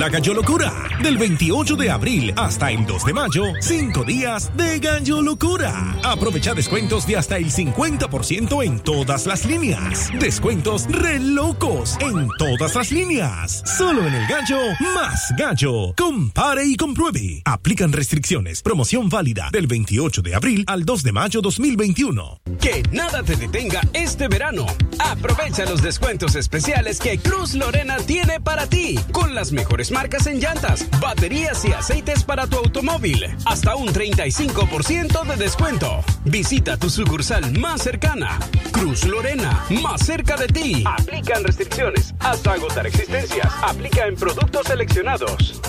la Gallo Locura. Del 28 de abril hasta el 2 de mayo, 5 días de Gallo Locura. Aprovecha descuentos de hasta el 50% en todas las líneas. Descuentos re locos en todas las líneas. Solo en el Gallo, más Gallo. Compare y compruebe. Aplican restricciones. Promoción válida del 28 de abril al 2 de mayo 2021. Que nada te detenga este verano. Aprovecha los descuentos especiales que Cruz Lorena tiene para ti. Con las mejores marcas en llantas, baterías y aceites para tu automóvil. Hasta un 35% de descuento. Visita tu sucursal más cercana. Cruz Lorena, más cerca de ti. Aplican restricciones hasta agotar existencias. Aplica en productos seleccionados.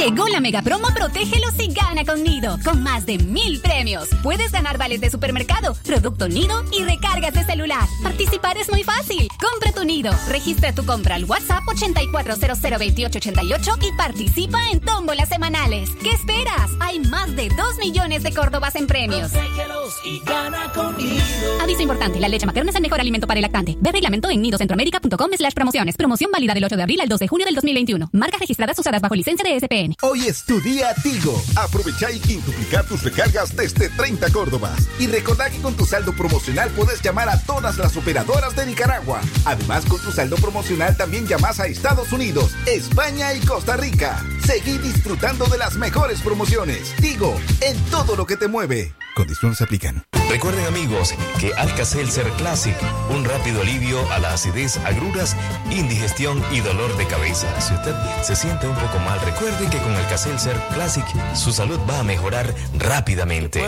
Llegó la mega promo Protégelos y gana con Nido, con más de mil premios. Puedes ganar vales de supermercado, producto Nido y recargas de celular. Participar es muy fácil. Compra tu Nido, registra tu compra al WhatsApp 84002888 y participa en tómbolas semanales. ¿Qué esperas? Hay más de 2 millones de Córdobas en premios. Protégelos y gana con Nido. Aviso importante, la leche materna es el mejor alimento para el lactante. Ve reglamento en nidocentroamérica.com slash promociones. Promoción válida del 8 de abril al 2 de junio del 2021. Marcas registradas usadas bajo licencia de SPN. Hoy es tu día Tigo. Aprovecha y quintuplicar tus recargas desde 30 Córdobas. Y recordá que con tu saldo promocional puedes llamar a todas las operadoras de Nicaragua. Además, con tu saldo promocional también llamas a Estados Unidos, España y Costa Rica. Seguí disfrutando de las mejores promociones. Tigo, en todo lo que te mueve. Condiciones se aplican. Recuerden amigos que Alka-Seltzer Classic, un rápido alivio a la acidez, agruras, indigestión y dolor de cabeza. Si usted se siente un poco mal, recuerde que con Alka-Seltzer Classic su salud va a mejorar rápidamente.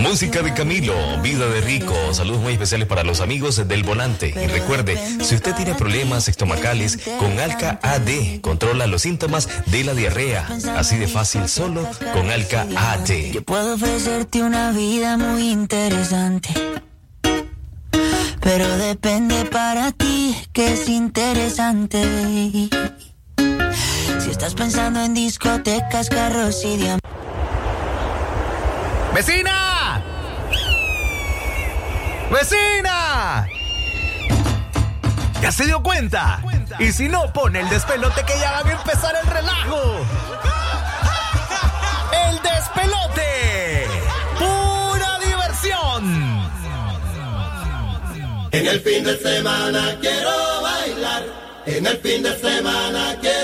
Música de Camilo, vida de rico, saludos muy especiales para los amigos del volante. Y recuerde, si usted tiene problemas estomacales, con Alka AD controla los síntomas de la diarrea. Así de fácil solo con Alka AD. Puedo ofrecerte una vida muy interesante. Pero depende para ti que es interesante. Estás pensando en discotecas, carros y diamantes. ¡Vecina! ¡Vecina! ¿Ya se dio cuenta? Y si no, pone el despelote que ya van a empezar el relajo. ¡El despelote! ¡Pura diversión! En el fin de semana quiero bailar. En el fin de semana quiero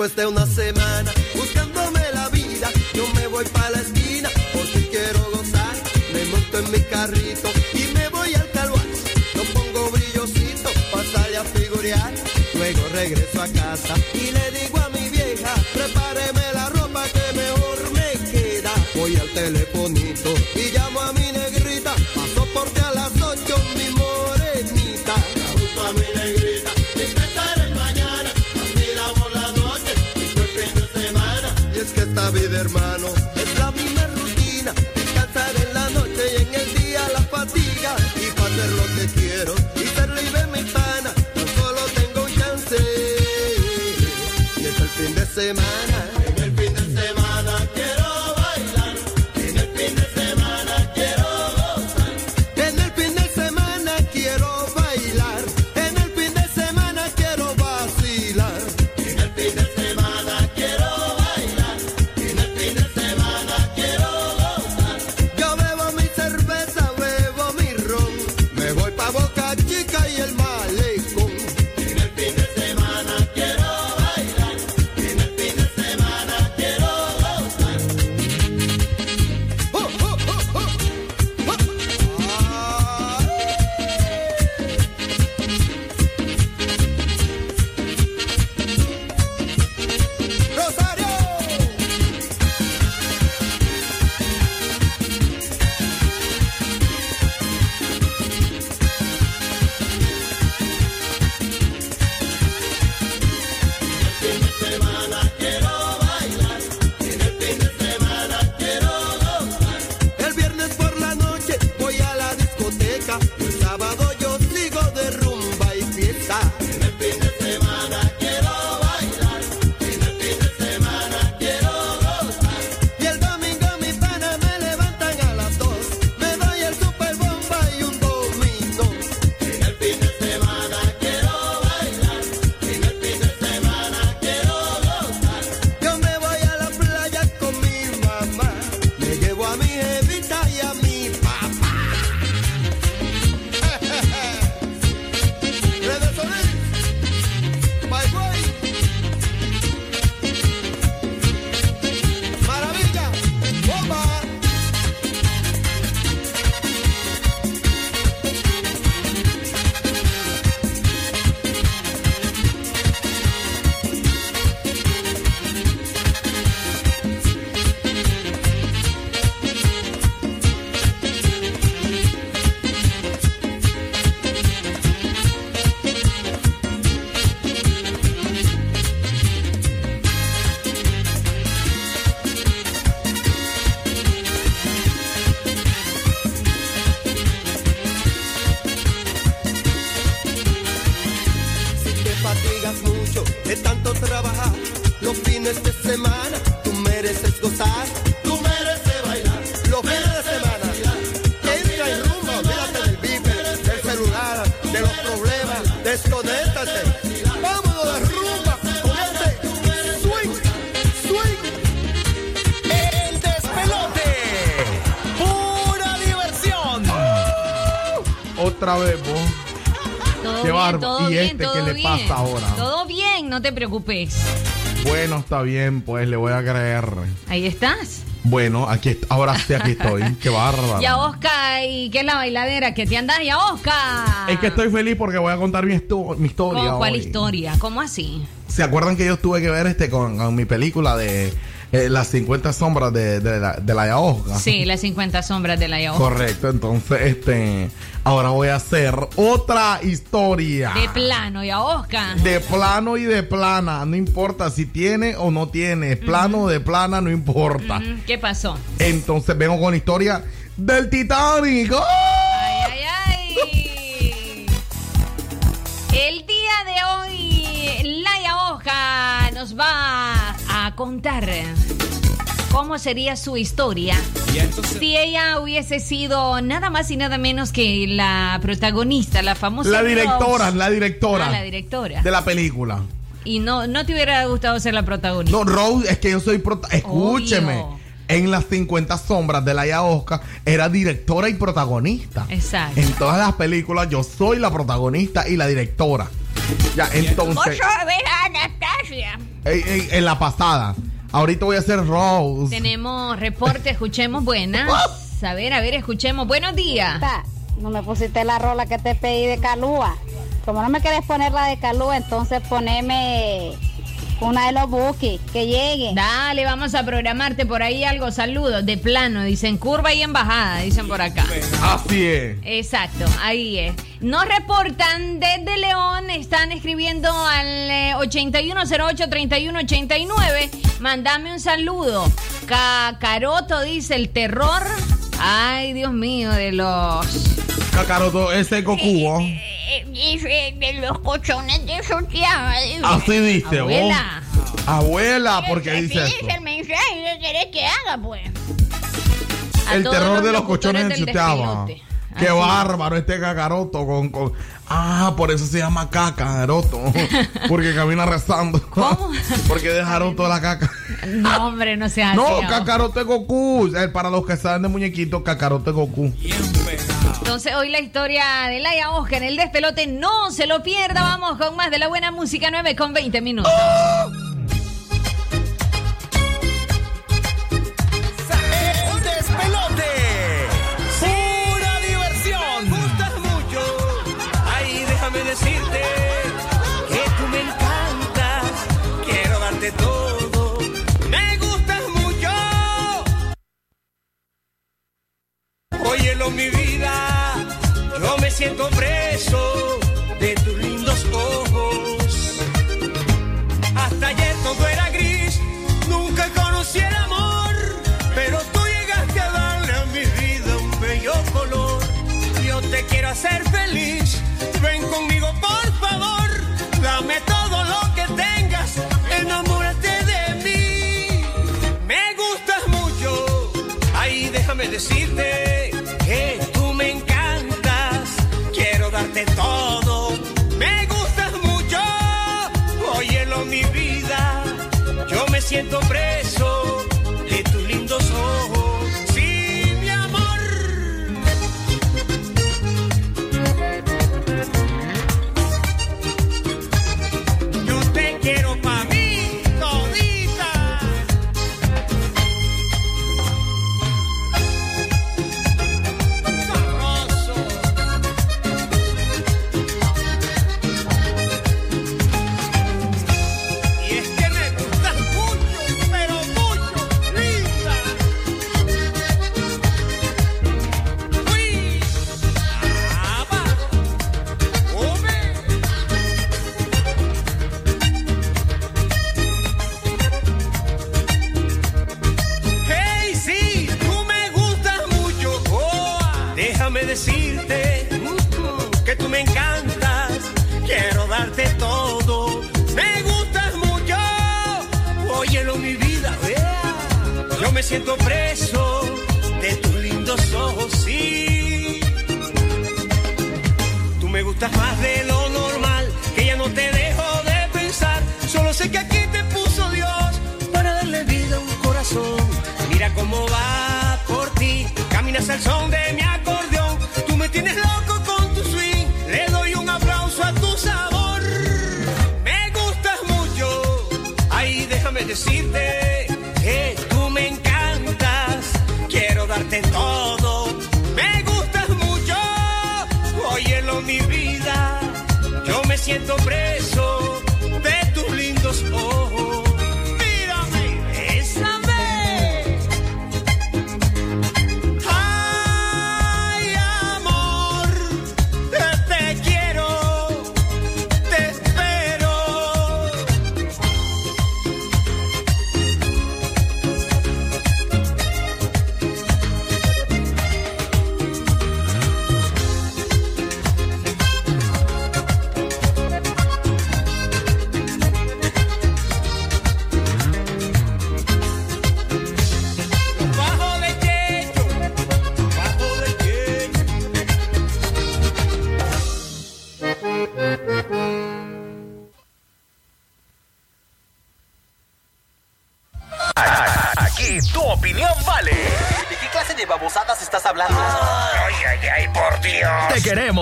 Después de una semana buscándome la vida, yo me voy para la esquina porque quiero gozar. Me monto en mi carrito y me voy al calvario. No pongo brillosito para salir a figurear. Luego regreso a casa y le digo a mi vieja, prepáreme la ropa que mejor me queda. Voy al telefonito y llamo a mi negrita. Paso por ti a las ocho, mi morenita. Esta vida, hermano, es la misma rutina. Descansar en la noche y en el día la fatiga. Y para hacer lo que quiero y ser libre mi pana. Tan solo tengo un chance. Y es el fin de semana. Desconéctate. Vámonos de rumba, con este swing, swing. ¡El despelote! ¡Pura diversión! Otra vez, vos. Todo Qué bien, bárbaro. todo ¿Y bien, este todo qué le pasa ahora? Todo bien, no te preocupes. Bueno, está bien, pues le voy a creer. Ahí estás. Bueno, aquí ahora sí aquí estoy. Qué bárbaro. Ya Oscar, ¿y qué es la bailadera? ¿Qué te andas ya Oscar? Es que estoy feliz porque voy a contar mi, mi historia. ¿Cómo, ¿Cuál hoy. historia? ¿Cómo así? ¿Se acuerdan que yo tuve que ver este con, con mi película de eh, las 50 sombras de, de, la, de. Sí, las 50 sombras de la Yahoga. Correcto, entonces este ahora voy a hacer otra historia. De plano, Yahoga. De plano y de plana, no importa si tiene o no tiene, plano o de plana, no importa. ¿Qué pasó? Entonces vengo con la historia del Titanic. ¡Oh! Ay, ay, ay. El día de hoy, la Yahoga nos va contar cómo sería su historia si ella hubiese sido nada más y nada menos que la protagonista, la famosa La directora, Rose. la directora. Ah, la directora. De la película. Y no, no te hubiera gustado ser la protagonista. No, Rose, es que yo soy prota Escúcheme. Obvio. En las 50 sombras de Laia Oscar era directora y protagonista. Exacto. En todas las películas yo soy la protagonista y la directora. Ya, Vos entonces, sabés, Anastasia. Ey, ey, en la pasada. Ahorita voy a hacer Rose. Tenemos reporte, escuchemos buenas. A ver, a ver, escuchemos. Buenos días. No me pusiste la rola que te pedí de Calúa. Como no me quieres poner la de Calúa, entonces poneme una de los Buki, que llegue. Dale, vamos a programarte por ahí algo. Saludos, de plano, dicen curva y embajada, dicen por acá. Así es. Exacto, ahí es. Nos reportan desde León, están escribiendo al eh, 8108-3189. Mandame un saludo. Cacaroto dice el terror. Ay, Dios mío, de los. Cacaroto, ese cocubo. Eh, Dice de los cochones de Santiago. dice. Así dice Abuela. vos. Abuela, ¿por qué Así dice eso? el mensaje que querés que haga, pues. A El terror los de los cochones en despelote. Qué Así. bárbaro este cacaroto con, con- Ah, por eso se llama cacaroto. Porque camina rezando. ¿Cómo? Porque dejaron toda la caca. No, hombre, no sea. No, cacarote Goku. Para los que saben de muñequitos, cacarote Goku. Entonces, hoy la historia de Laia Oscar en el despelote, no se lo pierda. Vamos con más de la buena música, 9 con 20 minutos. El Óyelo mi vida, yo me siento preso de tus lindos ojos. Hasta ayer todo era gris, nunca conocí el amor, pero tú llegaste a darle a mi vida un bello color. Yo te quiero hacer feliz, ven conmigo por favor, dame todo lo que tengas, enamórate de mí. Me gustas mucho, ay déjame decirte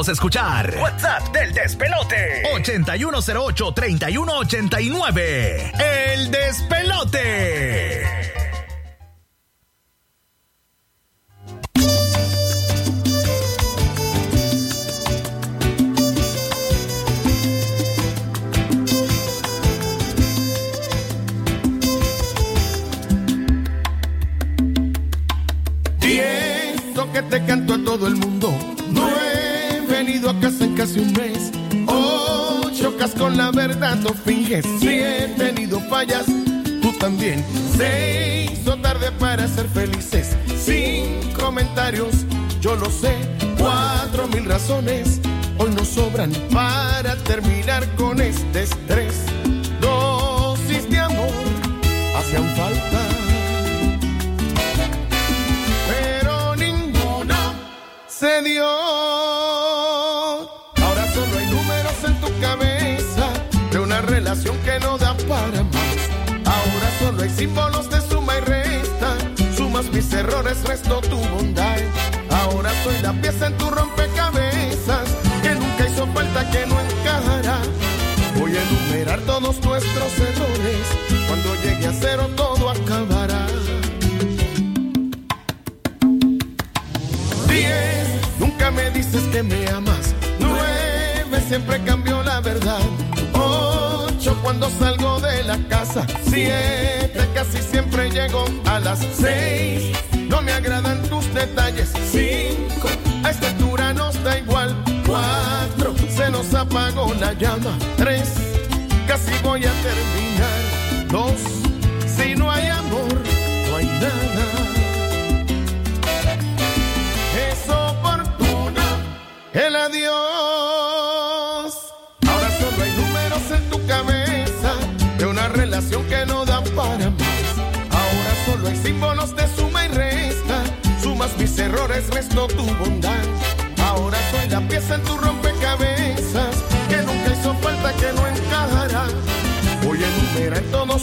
queremos escuchar. WhatsApp del despelote. 8108-3189. El despelote. Hoy nos sobran para terminar con este estrés. Dosis de amor hacían falta pero ninguna se dio. Ahora solo hay números en tu cabeza de una relación que no da para más. Ahora solo hay símbolos de suma y resta. Sumas mis errores, resto tu bondad. Ahora soy la pieza en tu rompecabezas todos nuestros errores. Cuando llegue a cero todo acabará. Diez, nunca me dices que me amas. Nueve, siempre cambio la verdad. Ocho, cuando salgo de la casa. Siete, casi siempre llego a las seis. No me agradan tus detalles. Cinco, a esta altura nos da igual. Cuatro, se nos apagó la llama. Casi voy a terminar. Dos, si no hay amor, no hay nada. Es oportuno el adiós. Ahora solo hay números en tu cabeza de una relación que no da para más. Ahora solo hay símbolos de suma y resta. Sumas mis errores, resto tu bondad. Ahora soy la pieza en tu rompecabezas que nunca hizo falta, que no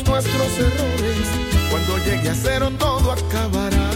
nuestros errores. Cuando llegue a cero todo acabará.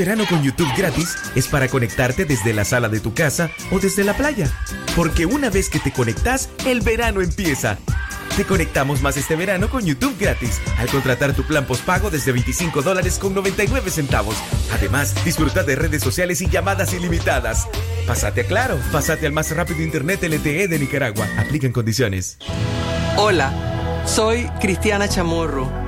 Verano con YouTube gratis es para conectarte desde la sala de tu casa o desde la playa. Porque una vez que te conectas, el verano empieza. Te conectamos más este verano con YouTube gratis al contratar tu plan postpago desde 25 dólares con 99 centavos. Además, disfruta de redes sociales y llamadas ilimitadas. Pásate a Claro, pásate al más rápido internet LTE de Nicaragua. Aplican condiciones. Hola, soy Cristiana Chamorro.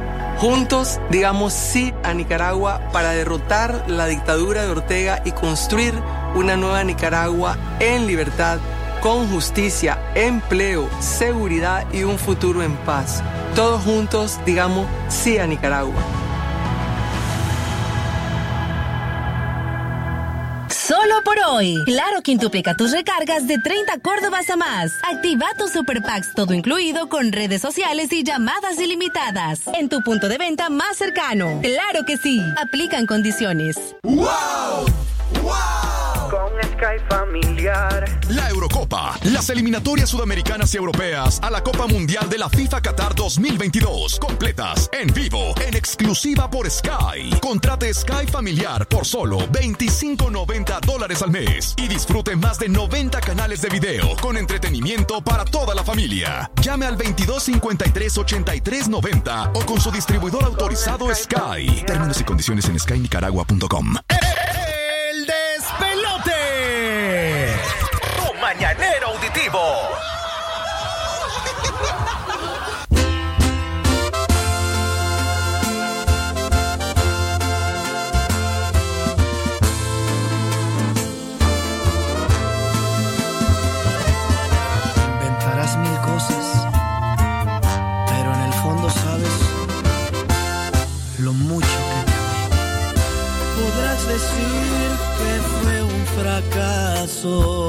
Juntos digamos sí a Nicaragua para derrotar la dictadura de Ortega y construir una nueva Nicaragua en libertad, con justicia, empleo, seguridad y un futuro en paz. Todos juntos digamos sí a Nicaragua. Por hoy. Claro quintuplica tus recargas de 30 córdobas a más. Activa tu Super Packs todo incluido con redes sociales y llamadas ilimitadas. En tu punto de venta más cercano. Claro que sí. Aplican condiciones. ¡Wow! Con Sky Familiar. La Eurocopa, las eliminatorias sudamericanas y europeas a la Copa Mundial de la FIFA Qatar 2022. Completas, en vivo, en exclusiva por Sky. Contrate Sky Familiar por solo 25.90 dólares al mes y disfrute más de 90 canales de video con entretenimiento para toda la familia. Llame al 2253 8390 o con su distribuidor autorizado Sky. Términos y condiciones en skynicaragua.com. mañanero auditivo. Inventarás mil cosas, pero en el fondo sabes lo mucho que te amé. Podrás decir que fue un fracaso,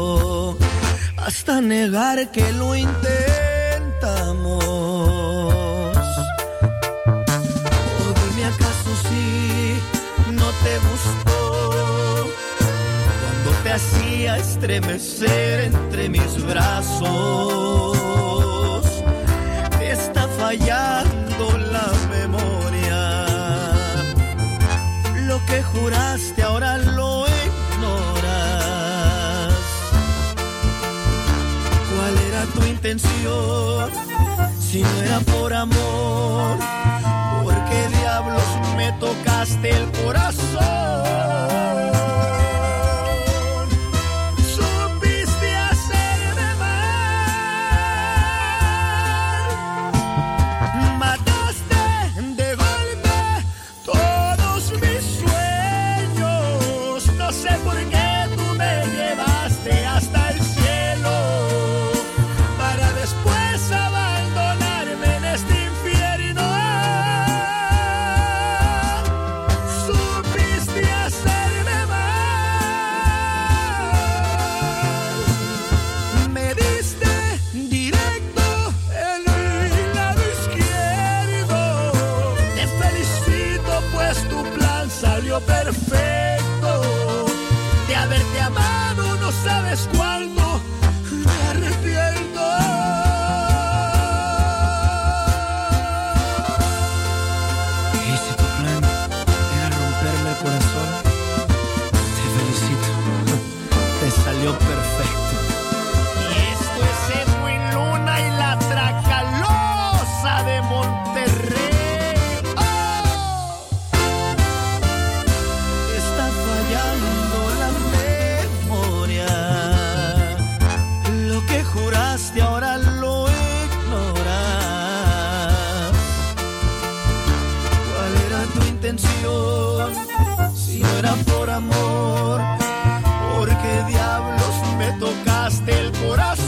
hasta negar que lo intentamos. O dime acaso si no te gustó cuando te hacía estremecer entre mis brazos. Te está fallando la memoria. Lo que juraste ahora lo Si no era por amor, ¿por qué diablos me tocaste el corazón? Tocaste el corazón?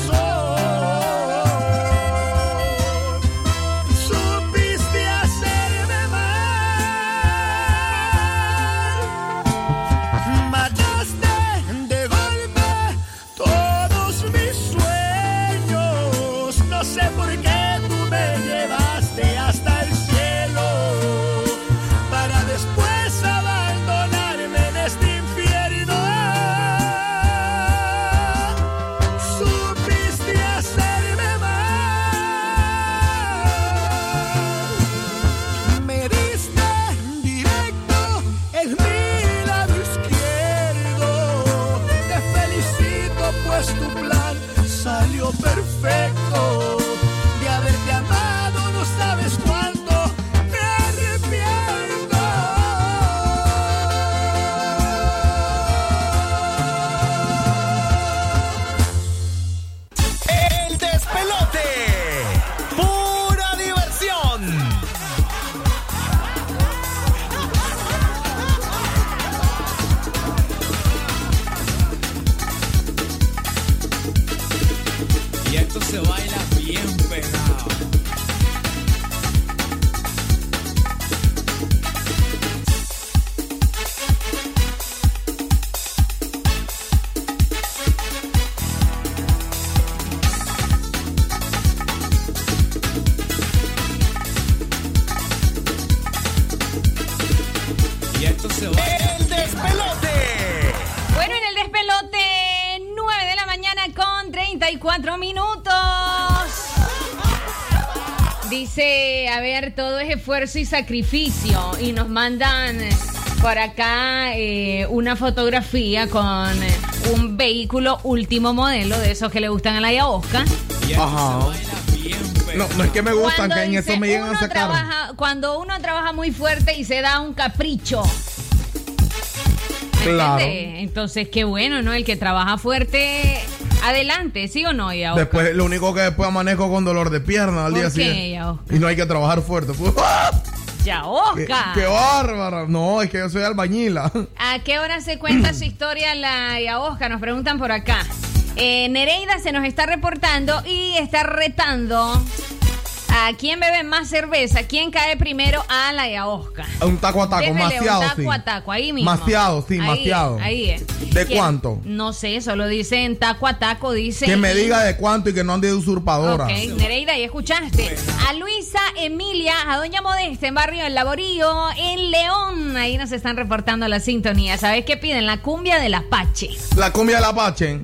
Esfuerzo y sacrificio. Y nos mandan por acá eh, una fotografía con eh, un vehículo último modelo de esos que le gustan a la Yaosca. Ajá. No, no es que me gustan, Cuando que en dice, eso me llegan a sacar. trabaja- cuando uno trabaja muy fuerte y se da un capricho. ¿Me Claro. Entonces, qué bueno, ¿no? El que trabaja fuerte, adelante, ¿sí o no? Yaosca? Después, lo único que después amanezco con dolor de pierna al ¿Por día siguiente. Y no hay que trabajar fuerte. Pues, ¡ah! ¡Qué, qué bárbara! No, es que yo soy albañila. ¿A qué hora se cuenta su historia la Yaosca? Nos preguntan por acá. Eh, Nereida se nos está reportando y está retando a quién bebe más cerveza, quién cae primero a la Yaosca. Un taco a taco, Déjele maciado, un taco sí. a taco, ahí mismo. Maciado, sí, Ahí, maciado. Ahí es. ¿De ¿Quién? cuánto? No sé, solo dicen taco a taco, dice. Que me diga de cuánto y que no ande de usurpadora. Ok, Nereida, ya escuchaste. A Luisa Emilia, a Doña Modesta en Barrio El Laborío, en León. Ahí nos están reportando la sintonía. ¿Sabes qué piden? La cumbia del Apache. La cumbia del Apache.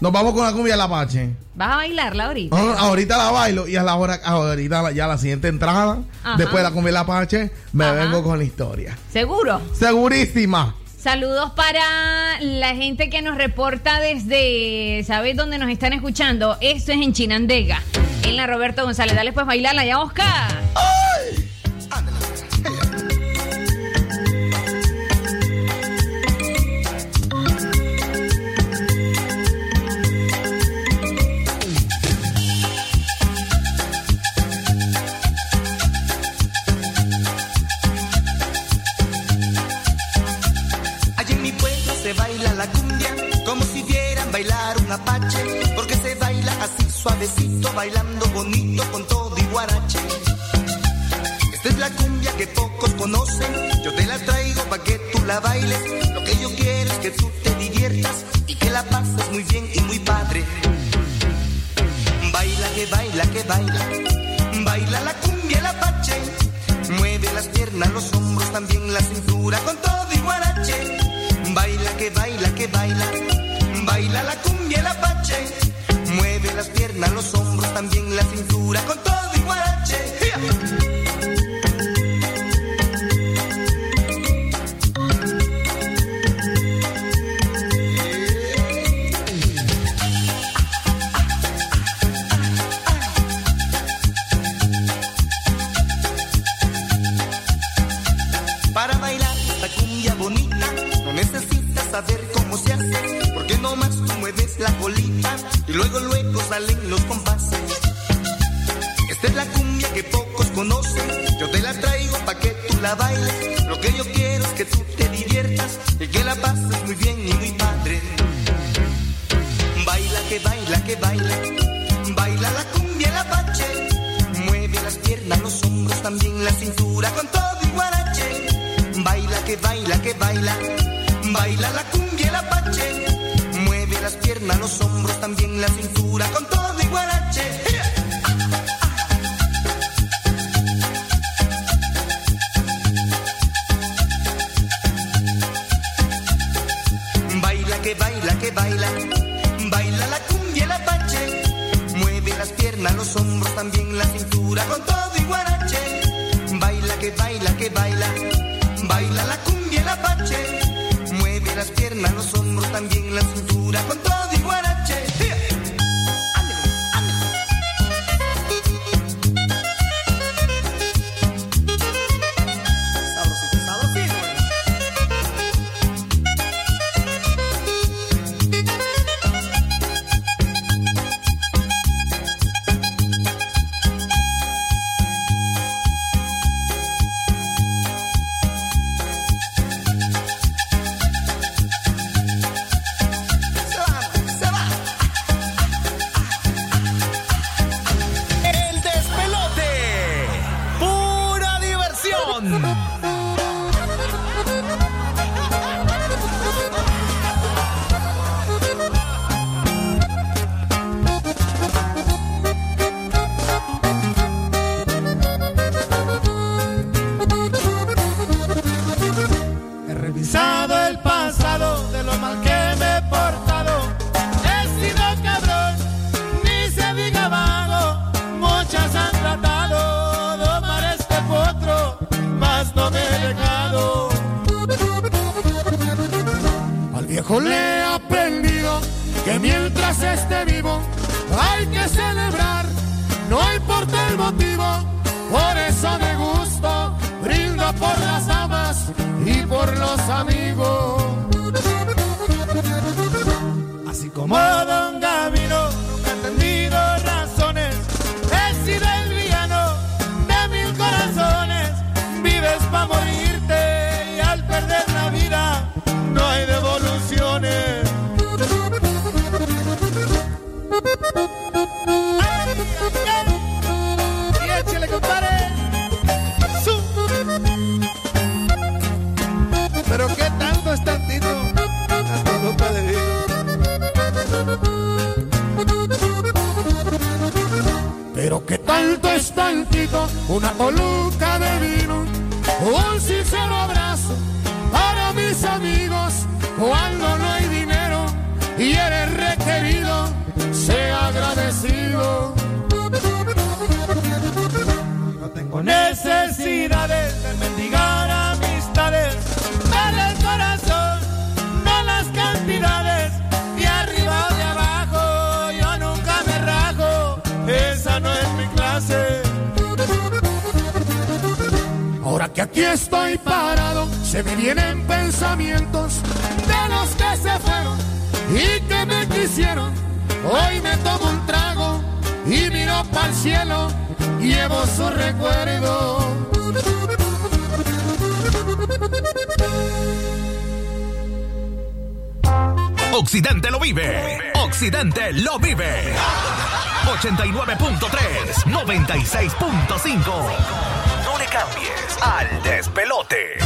Nos vamos con la cumbia del Apache. ¿Vas a bailarla ahorita? Ah, ahorita la bailo y a la hora, ahorita la- ya la siguiente entrada, Ajá. después de la cumbia del Apache, me Ajá. vengo con la historia. ¿Seguro? Segurísima. Saludos para la gente que nos reporta desde, ¿sabes dónde nos están escuchando? Esto es en Chinandega, en la Roberto González. Dale pues bailarla ya, Oscar. Allí bailando bonito con todo y guarache. Esta es la cumbia que pocos conocen, yo te la traigo pa' que tú la bailes. Lo que yo quiero es que tú te diviertas y que la pases muy bien y muy padre. Baila que baila que baila, baila la cumbia el apache. Mueve las piernas, los hombros, también la cintura con todo y guarache. Baila que baila que baila, baila la cumbia el apache. Mueve las piernas, los hombros, también la cintura con todo y guarache. La. Lo que yo quiero es que tú te diviertas y que la pases muy bien y muy padre. Baila que baila que baila, baila la cumbia el apache. Mueve las piernas, los hombros, también la cintura con todo y guarache. Baila que baila que baila, baila la cumbia el apache. Mueve las piernas, los hombros, también la cintura baila qué tanto es tantito, una coluca de vino, un sincero abrazo para mis amigos cuando no hay dinero y eres requerido, sea agradecido. No tengo necesidades de que aquí estoy parado, se me vienen pensamientos de los que se fueron y que me quisieron. Hoy me tomo un trago y miro para el cielo, llevo su recuerdo. Occidente lo vive. Occidente lo vive. 89.3, 96.5. Cambies al despelote.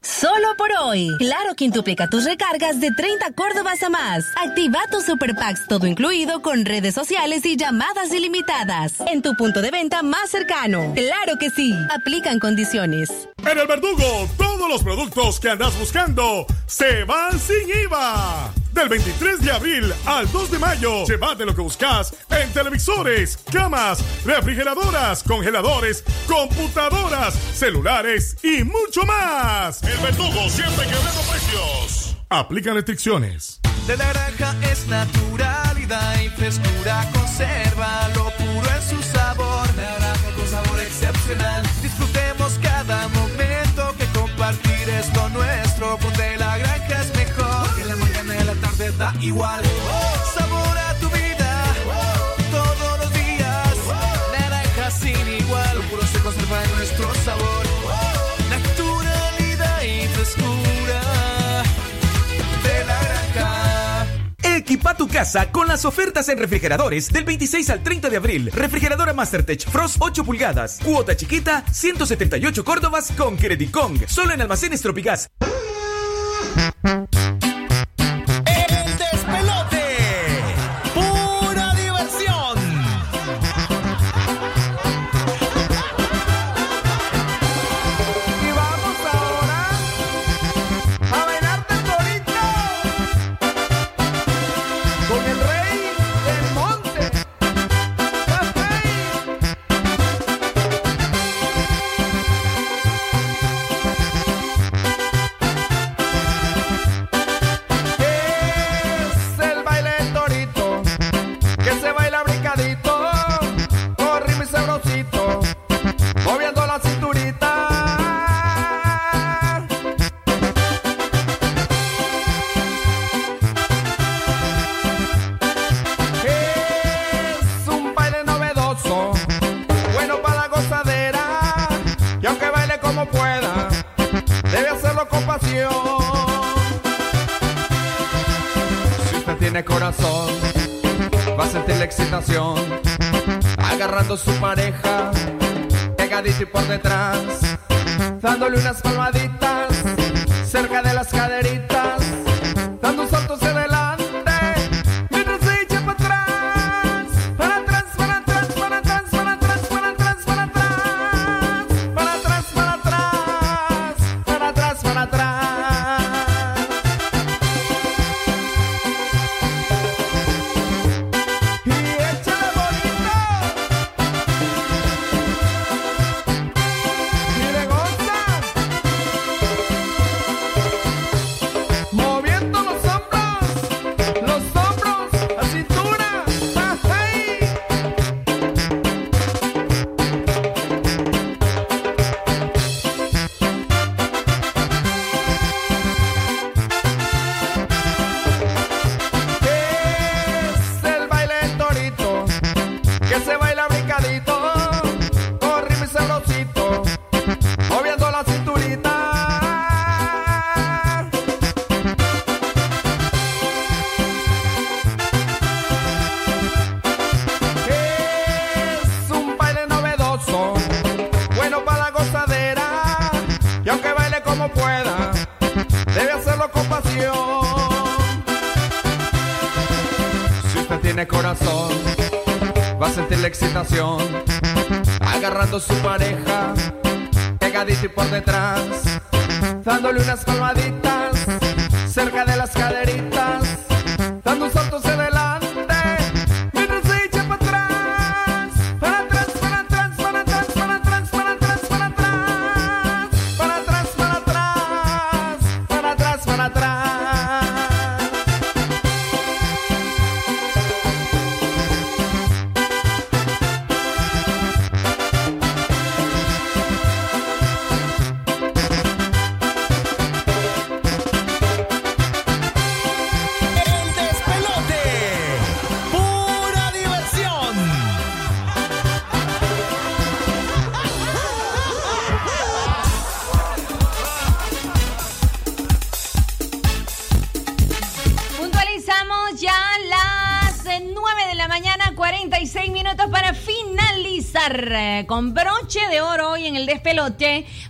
Solo por hoy. Claro quintuplica tus recargas de 30 Córdobas a más. Activa tu Super Packs todo incluido con redes sociales y llamadas ilimitadas. En tu punto de venta más cercano. Claro que sí. Aplican condiciones. En el Verdugo, todos los productos que andas buscando se van sin IVA. Del 23 de abril al 2 de mayo, llévate lo que buscas en televisores, camas, refrigeradoras, congeladores, computadoras, celulares y mucho más. El Verdugo siempre quebrando precios. Aplican restricciones. De naranja es naturalidad y frescura conserva lo puro en su sabor. Naranja con sabor excepcional. Disfrutemos cada momento que compartir es lo nuestro. Ponte igual. Tu vida todos los días. Naranja sin igual. Se nuestro sabor. Y frescura de la granja. Equipa tu casa con las ofertas en refrigeradores del 26 al 30 de abril. Refrigeradora Mastertech Frost 8 pulgadas. Cuota chiquita, 178 Córdobas con Credicong. Solo en almacenes Tropigas.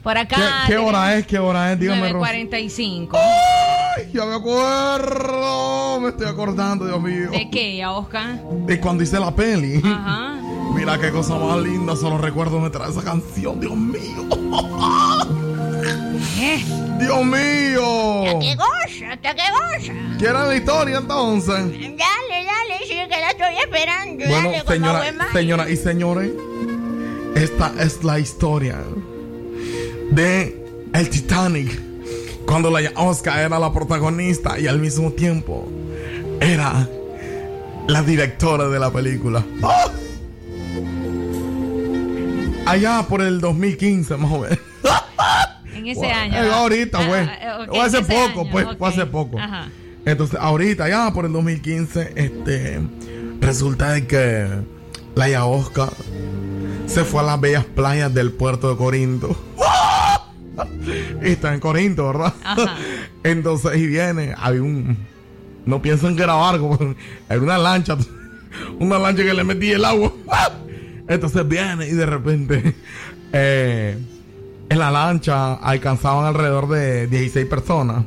Por ¿Qué, acá. qué hora es? ¿Qué hora es? Dígame, Rosa. 9.45. Ay, ya me acuerdo. Me estoy acordando, Dios mío. ¿De qué, ya, Oscar? De cuando hice la peli. Ajá. Mira qué cosa más linda. Solo recuerdo me trae esa canción, Dios mío. Dios mío. ¡Qué goza! ¡Qué goza! ¿Quieren la historia entonces? Dale, dale, sí, que la estoy esperando. Bueno, dale, señora, señora y señores, esta es la historia de el Titanic. Cuando la Oscar era la protagonista y al mismo tiempo era la directora de la película. ¡Ah! Allá por el 2015, más o menos. En ese Bueno, año. eh, ahorita, Ah, pues. ah, ok, O hace poco, año, pues. ok. Fue hace poco. Ajá. Entonces, ahorita, ya por el 2015, este, resulta de que la Yaosca se fue a las bellas playas del puerto de Corinto. Está en Corinto, ¿verdad? Ajá. Entonces, y viene, había un. No piensan que era barco, era una lancha. Una lancha que le metí el agua. Entonces viene y de repente. eh, en la lancha alcanzaban alrededor de 16 personas.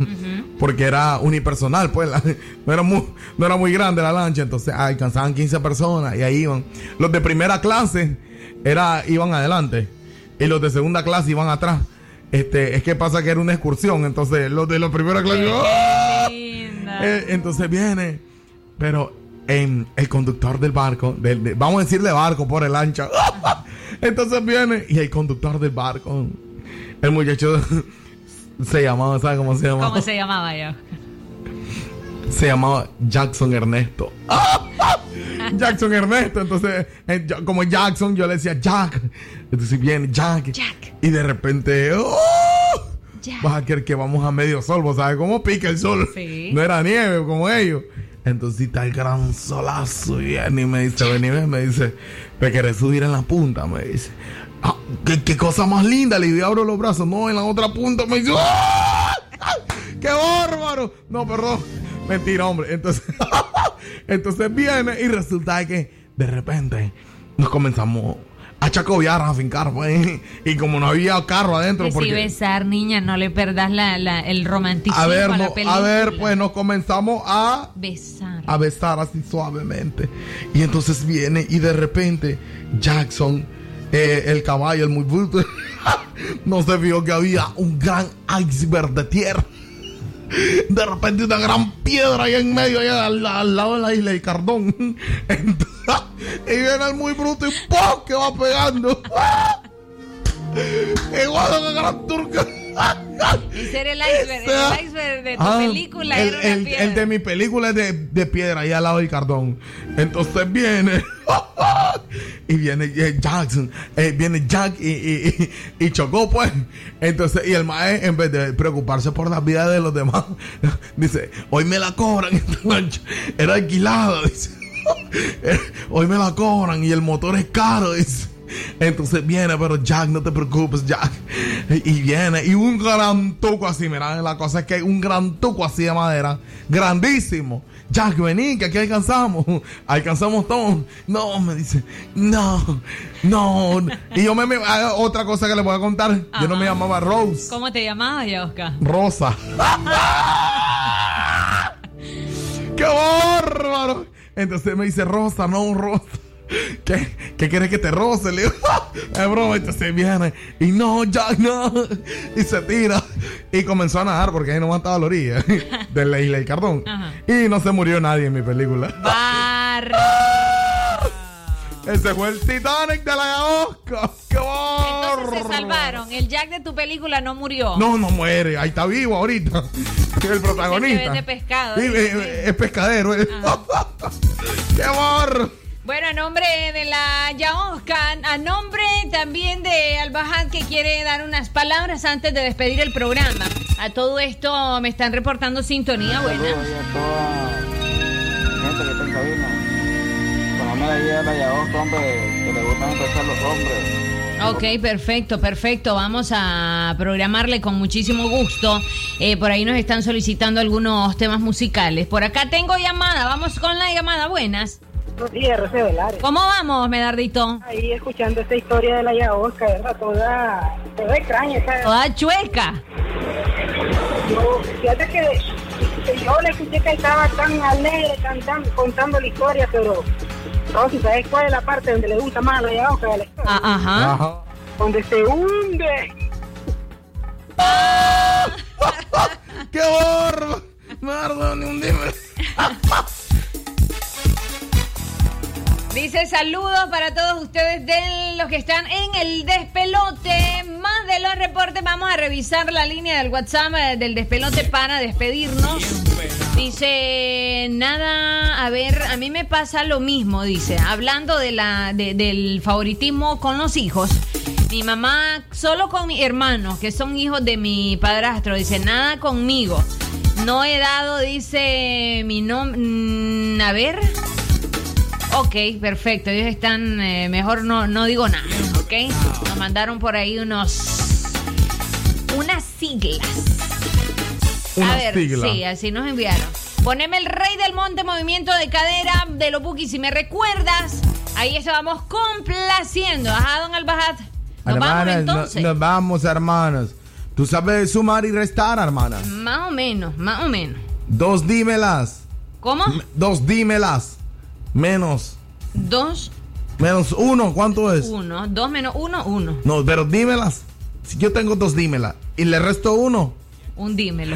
Porque era unipersonal, pues. la- no, era muy, no era muy grande la lancha. Entonces alcanzaban 15 personas y ahí iban. Los de primera clase era, iban adelante. Y los de segunda clase iban atrás. Este, es que pasa que era una excursión. Entonces los de la primera clase. ¡ah! Eh, entonces viene. Pero en el conductor del barco, del- de- vamos a decirle barco por el lancha. Entonces viene y el conductor del barco, el muchacho se llamaba, ¿sabes cómo se llamaba? ¿Cómo se llamaba yo? Se llamaba Jackson Ernesto. Jackson Ernesto. Entonces, eh, como Jackson, yo le decía Jack. Entonces viene Jack. Y de repente, ¡oh! Vas a que vamos a medio sol, ¿vos sabes cómo pica el sol? Sí. No era nieve como ellos. Entonces está el gran solazo y viene y me dice, ven", me dice, ¿me querés subir en la punta? Me dice, "Ah, ¿qué, qué cosa más linda, le digo, abro los brazos, no, en la otra punta, me dice, ¡ah! ¡Qué bárbaro! No, perdón. Mentira, hombre. Entonces, entonces viene y resulta que de repente nos comenzamos a chacobiar, a fincar, pues. Y como no había carro adentro, Que si besar, niña, no le perdas la, la- el romanticismo A ver, a la no- película. a ver, pues nos comenzamos a Besar. a besar así suavemente. Y entonces viene y de repente Jackson, eh, el caballo, el muy bruto, no se vio que había un gran iceberg de tierra. De repente una gran piedra ahí en medio, ahí al, lado de la isla de Cardón. Y viene el muy bruto y ¡pum! que va pegando. Igual a la gran turca. Ese era el iceberg. El iceberg de tu Ah, película el, era una el- piedra. el de mi película es de, de piedra, ahí al lado del cardón. Entonces viene. y viene eh, Jackson. eh, viene Jack y, y, y- y chocó, pues. Entonces, y el maestro, en vez de preocuparse por la vida de los demás, dice: Hoy me la cobran esta. Era alquilada, dice. "Eh, Hoy me la cobran y el motor es caro, dice. Entonces viene, pero Jack, no te preocupes, Jack. Y viene, y un gran tuco así, mira, la cosa es que hay un gran tuco así de madera, grandísimo. Jack, vení, que aquí alcanzamos. Alcanzamos todo. No, me dice, no, no. Y yo me, me- ah, otra cosa que le voy a contar. Yo no me llamaba Rose, ¿Cómo te llamabas, ya, Oscar? Rosa. ¡Qué bárbaro! Entonces me dice, Rosa, no, Rosa. ¿Qué, ¿Qué quieres que te roce? Le digo, es broma. Entonces viene y no, Jack, no. Y se tira. Y comenzó a nadar porque ahí no estaba a la orilla de la isla del Cardón. Ajá. Y no se murió nadie en mi película. Ese fue el Titanic de la Oscar. ¡Qué bárbaro! Entonces se salvaron. El Jack de tu película no murió. No, no muere. Ahí está vivo ahorita. El protagonista. Se vende pescado. Eh, es pescadero. eh. ¡Qué barro! Bueno, a nombre de la Yaosca, a nombre también de Albajad que quiere dar unas palabras antes de despedir el programa. A todo esto me están reportando sintonía buena. gente que está en cabina. Poname ahí a la hombre, que le gustan empezar los hombres. Ok, perfecto, perfecto. Vamos a programarle con muchísimo gusto. Eh, por ahí nos están solicitando algunos temas musicales. Por acá tengo llamada. Vamos con la llamada. Buenas. Buenos días, Rocío Velares. ¿Cómo vamos, Medardito? Ahí escuchando esta historia de la Yaosca, ¿verdad? Toda, toda extraña. esa- Toda chueca. Yo, fíjate que, que yo la escuché que estaba tan alegre, tan, tan, contando la historia, pero Rosy, ¿sabes cuál es la parte donde le gusta más a la Yaosca de la historia? Ah, ajá. Donde se hunde. ¡Qué barba! Mardo, ni un dime. Dice saludos para todos ustedes de los que están en el despelote. Más de los reportes, vamos a revisar la línea del WhatsApp eh, del despelote para despedirnos. Dice, nada, a ver, a mí me pasa lo mismo, dice, hablando de la, de- del favoritismo con los hijos. Mi mamá, solo con mis hermanos, que son hijos de mi padrastro, dice, nada conmigo. No he dado, dice mi nombre. a ver. Ok, perfecto. Ellos están. eh, mejor no, no digo nada, ¿ok? Nos mandaron por ahí unos. Unas siglas. A Unas ver, siglas. sí, así nos enviaron. Poneme el rey del monte, movimiento de cadera de los bookies. Si me recuerdas, ahí estábamos complaciendo. Ajá, don Albajat. Nos vamos Hermanas, no- entonces. nos vamos, hermanos. ¿Tú sabes sumar y restar, hermana? Más o menos, más o menos. Dos dímelas. ¿Cómo? Dos dímelas. Menos. Dos, Menos uno, ¿cuánto es? uno. Dos menos uno, uno. No, pero dímelas. Si yo tengo dos dímelas y le resto uno. Un dímelo.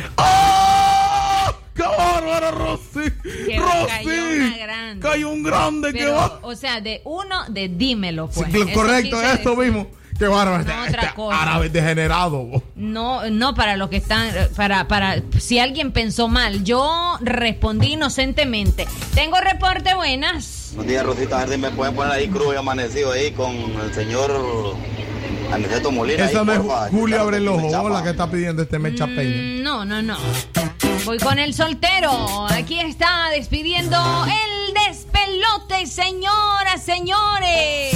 ¡Qué bárbaro, Rosy! Que ¡Rosy! cayó una grande. Cayó un grande, Pero, va. O sea, de uno, de dímelo, pues. Sí, correcto, esto mismo. Qué bárbaro. No, este, otra este cosa. árabe degenerado. No, no para los que están, para, para, si alguien pensó mal, yo respondí inocentemente. Tengo reporte buenas. Buenos días, Rosita. A ver si me pueden poner ahí cruz y amanecido ahí con el señor Aniceto Molina. Esa ahí, no es porfa. Julio Abre el Ojo, chapa. la que está pidiendo este Mecha Peña. Mm, No, no, no. Voy con el soltero. Aquí está despidiendo el despelote, señoras, señores.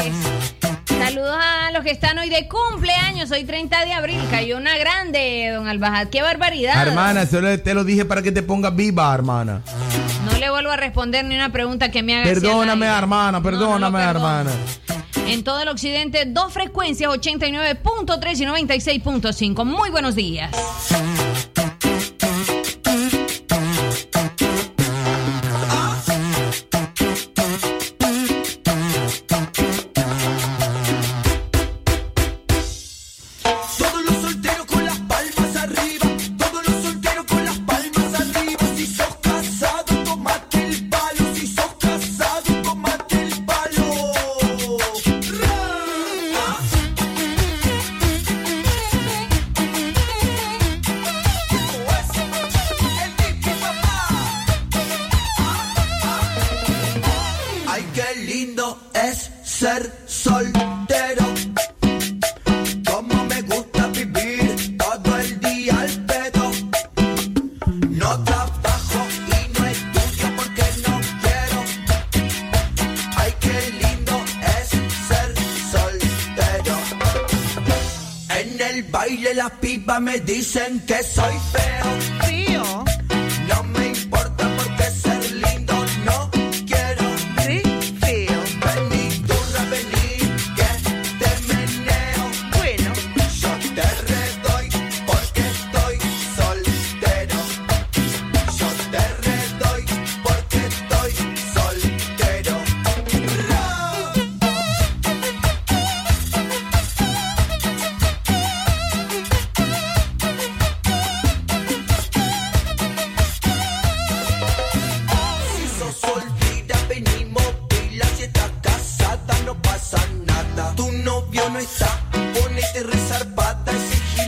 Saludos a los que están hoy de cumpleaños. Hoy 30 de abril. Cayó una grande, don Albajad. Qué barbaridad. Hermana, solo te lo dije para que te pongas viva, hermana. No le vuelvo a responder ni una pregunta que me haga. Perdóname, hermana, perdóname, hermana. En todo el occidente, dos frecuencias, 89.3 y 96.5. Muy buenos días.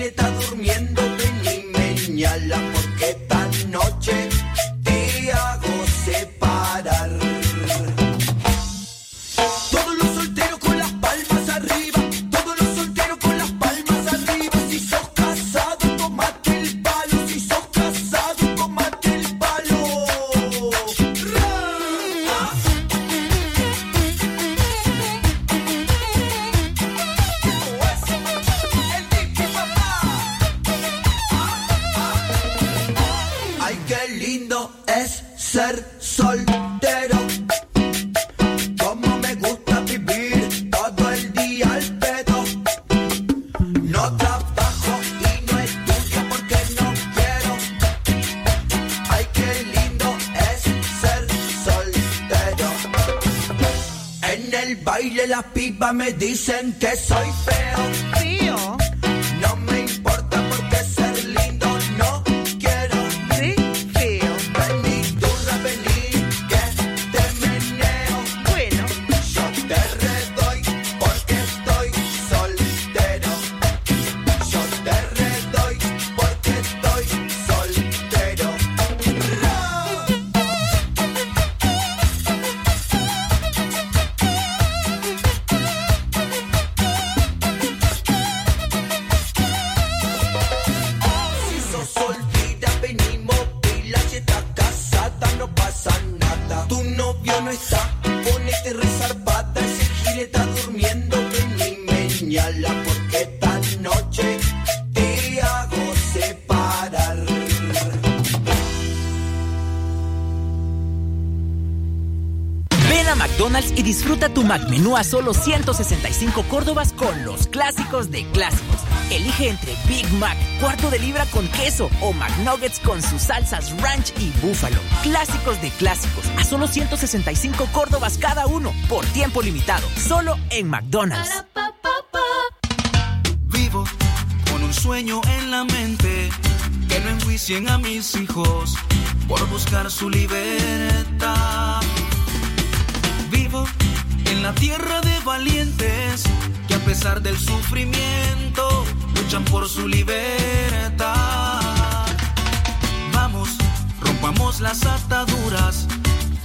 Ese gil está me dicen a solo 165 córdobas con los clásicos de clásicos. Elige entre Big Mac, cuarto de libra con queso o McNuggets con sus salsas ranch y búfalo. Clásicos de clásicos a solo 165 córdobas cada uno por tiempo limitado, solo en McDonald's. Vivo con un sueño en la mente, que no enjuicien a mis hijos por buscar su libertad. En la tierra de valientes que a pesar del sufrimiento luchan por su libertad. Vamos, rompamos las ataduras,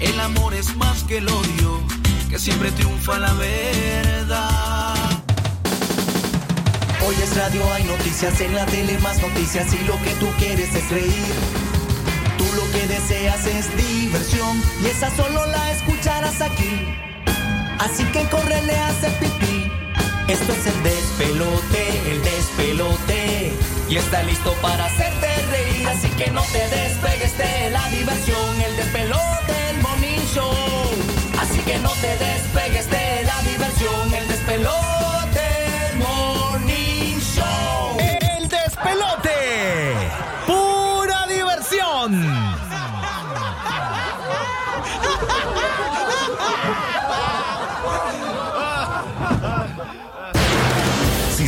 el amor es más que el odio, que siempre triunfa la verdad. Hoy es radio, hay noticias en la tele, más noticias y lo que tú quieres es reír. Tú lo que deseas es diversión y esa solo la escucharás aquí. Así que córrele a hacer pipí. Esto es el despelote, el despelote. Y está listo para hacerte reír, así que no te despegues de la diversión. El despelote, el morning show. Así que no te despegues de la diversión. El despelote,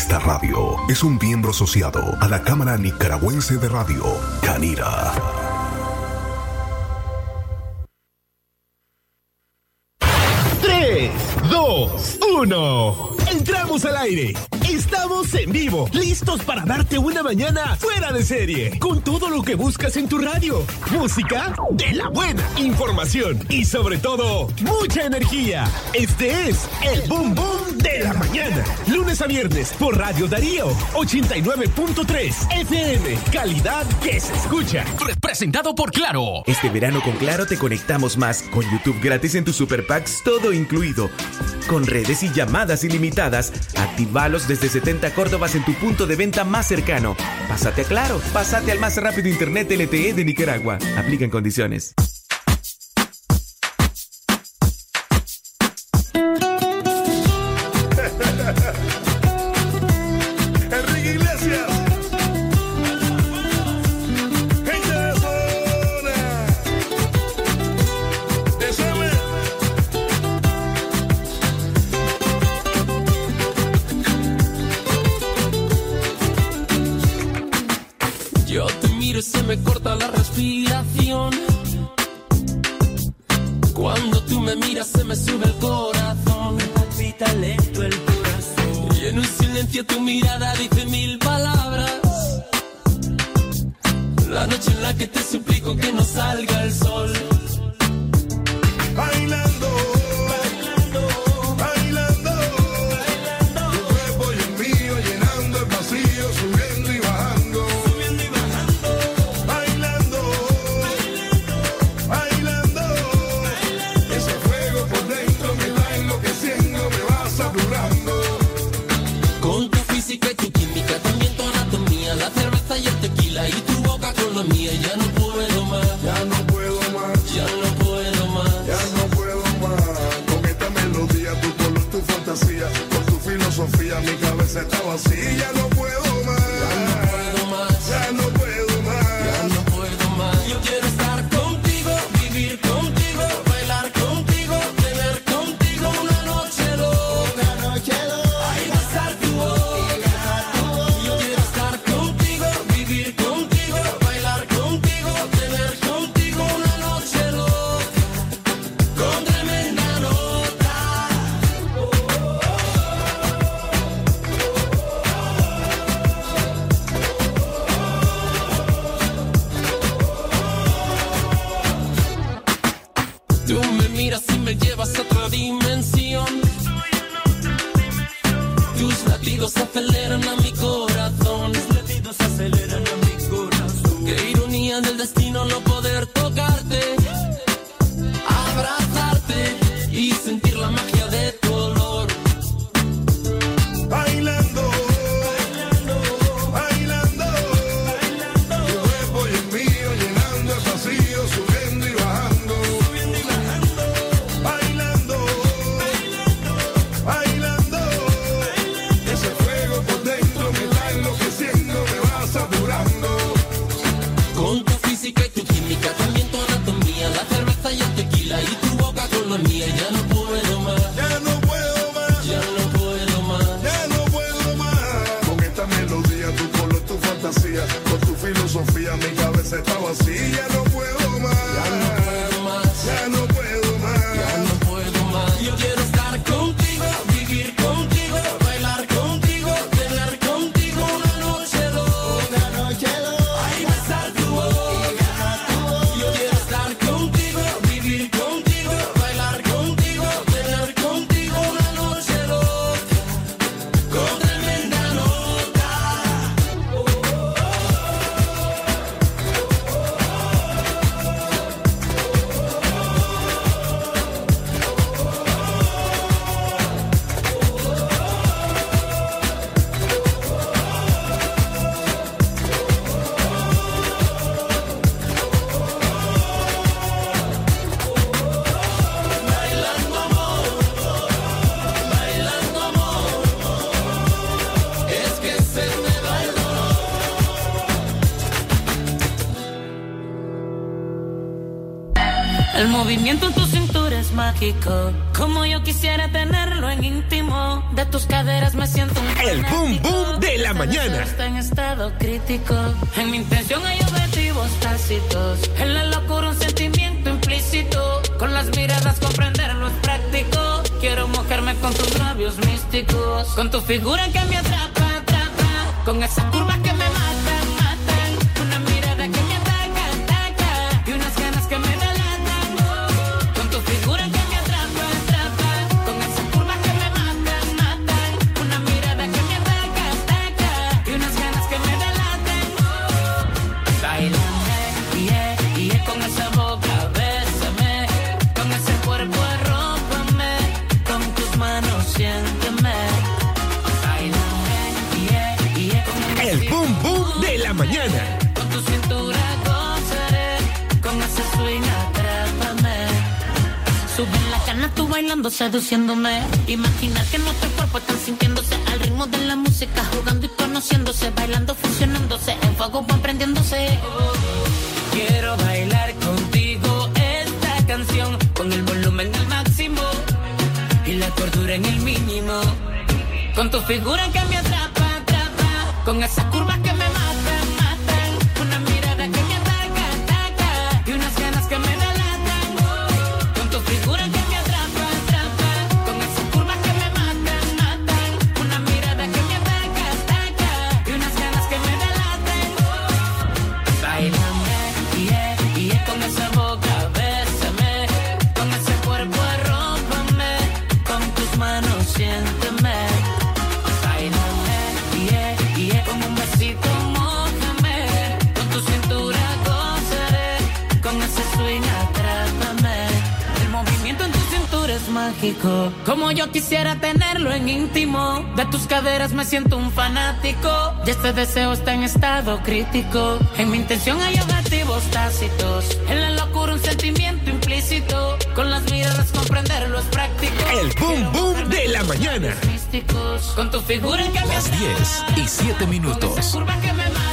Esta radio es un miembro asociado a la Cámara Nicaragüense de Radio, Canira. Tres, dos, uno. Entramos al aire. Estamos en vivo, listos para darte una mañana fuera de serie, con todo lo que buscas en tu radio. Música de la buena, información y sobre todo, mucha energía. Este es el Boom Boom de la mañana. Lunes a viernes por Radio Darío 89.3 FM. Calidad que se escucha. Presentado por Claro. Este verano con Claro te conectamos más con YouTube gratis en tus super packs, todo incluido. Con redes y llamadas ilimitadas, activalos desde 70 Córdobas en tu punto de venta más cercano. Pásate a Claro, pásate al más rápido internet LTE de Nicaragua. Aplica en condiciones. fantasía, con tu filosofía mi cabeza está vacía, no puedo más. México. Como yo quisiera tenerlo en íntimo. De tus caderas me siento un El boom boom de la mañana. Está en estado crítico. En mi intención hay objetivos tácitos. En la locura un sentimiento implícito. Con las miradas comprenderlo es práctico. Quiero mojarme con tus labios místicos. Con tu figura que me atrapa, atrapa. Con esa curva que seduciéndome. Imaginar que nuestros cuerpos están sintiéndose al ritmo de la música, jugando y conociéndose, bailando, fusionándose, en fuego van prendiéndose. Quiero bailar contigo esta canción, con el volumen al máximo y la cordura en el mínimo. Con tu figura que Me siento un fanático, y este deseo está en estado crítico. En mi intención hay objetivos tácitos, en la locura un sentimiento implícito. Con las miradas comprenderlo es práctico. El boom boom de la mañana. Místicos, con tu figura que Las 10 y 7 minutos. curva que me.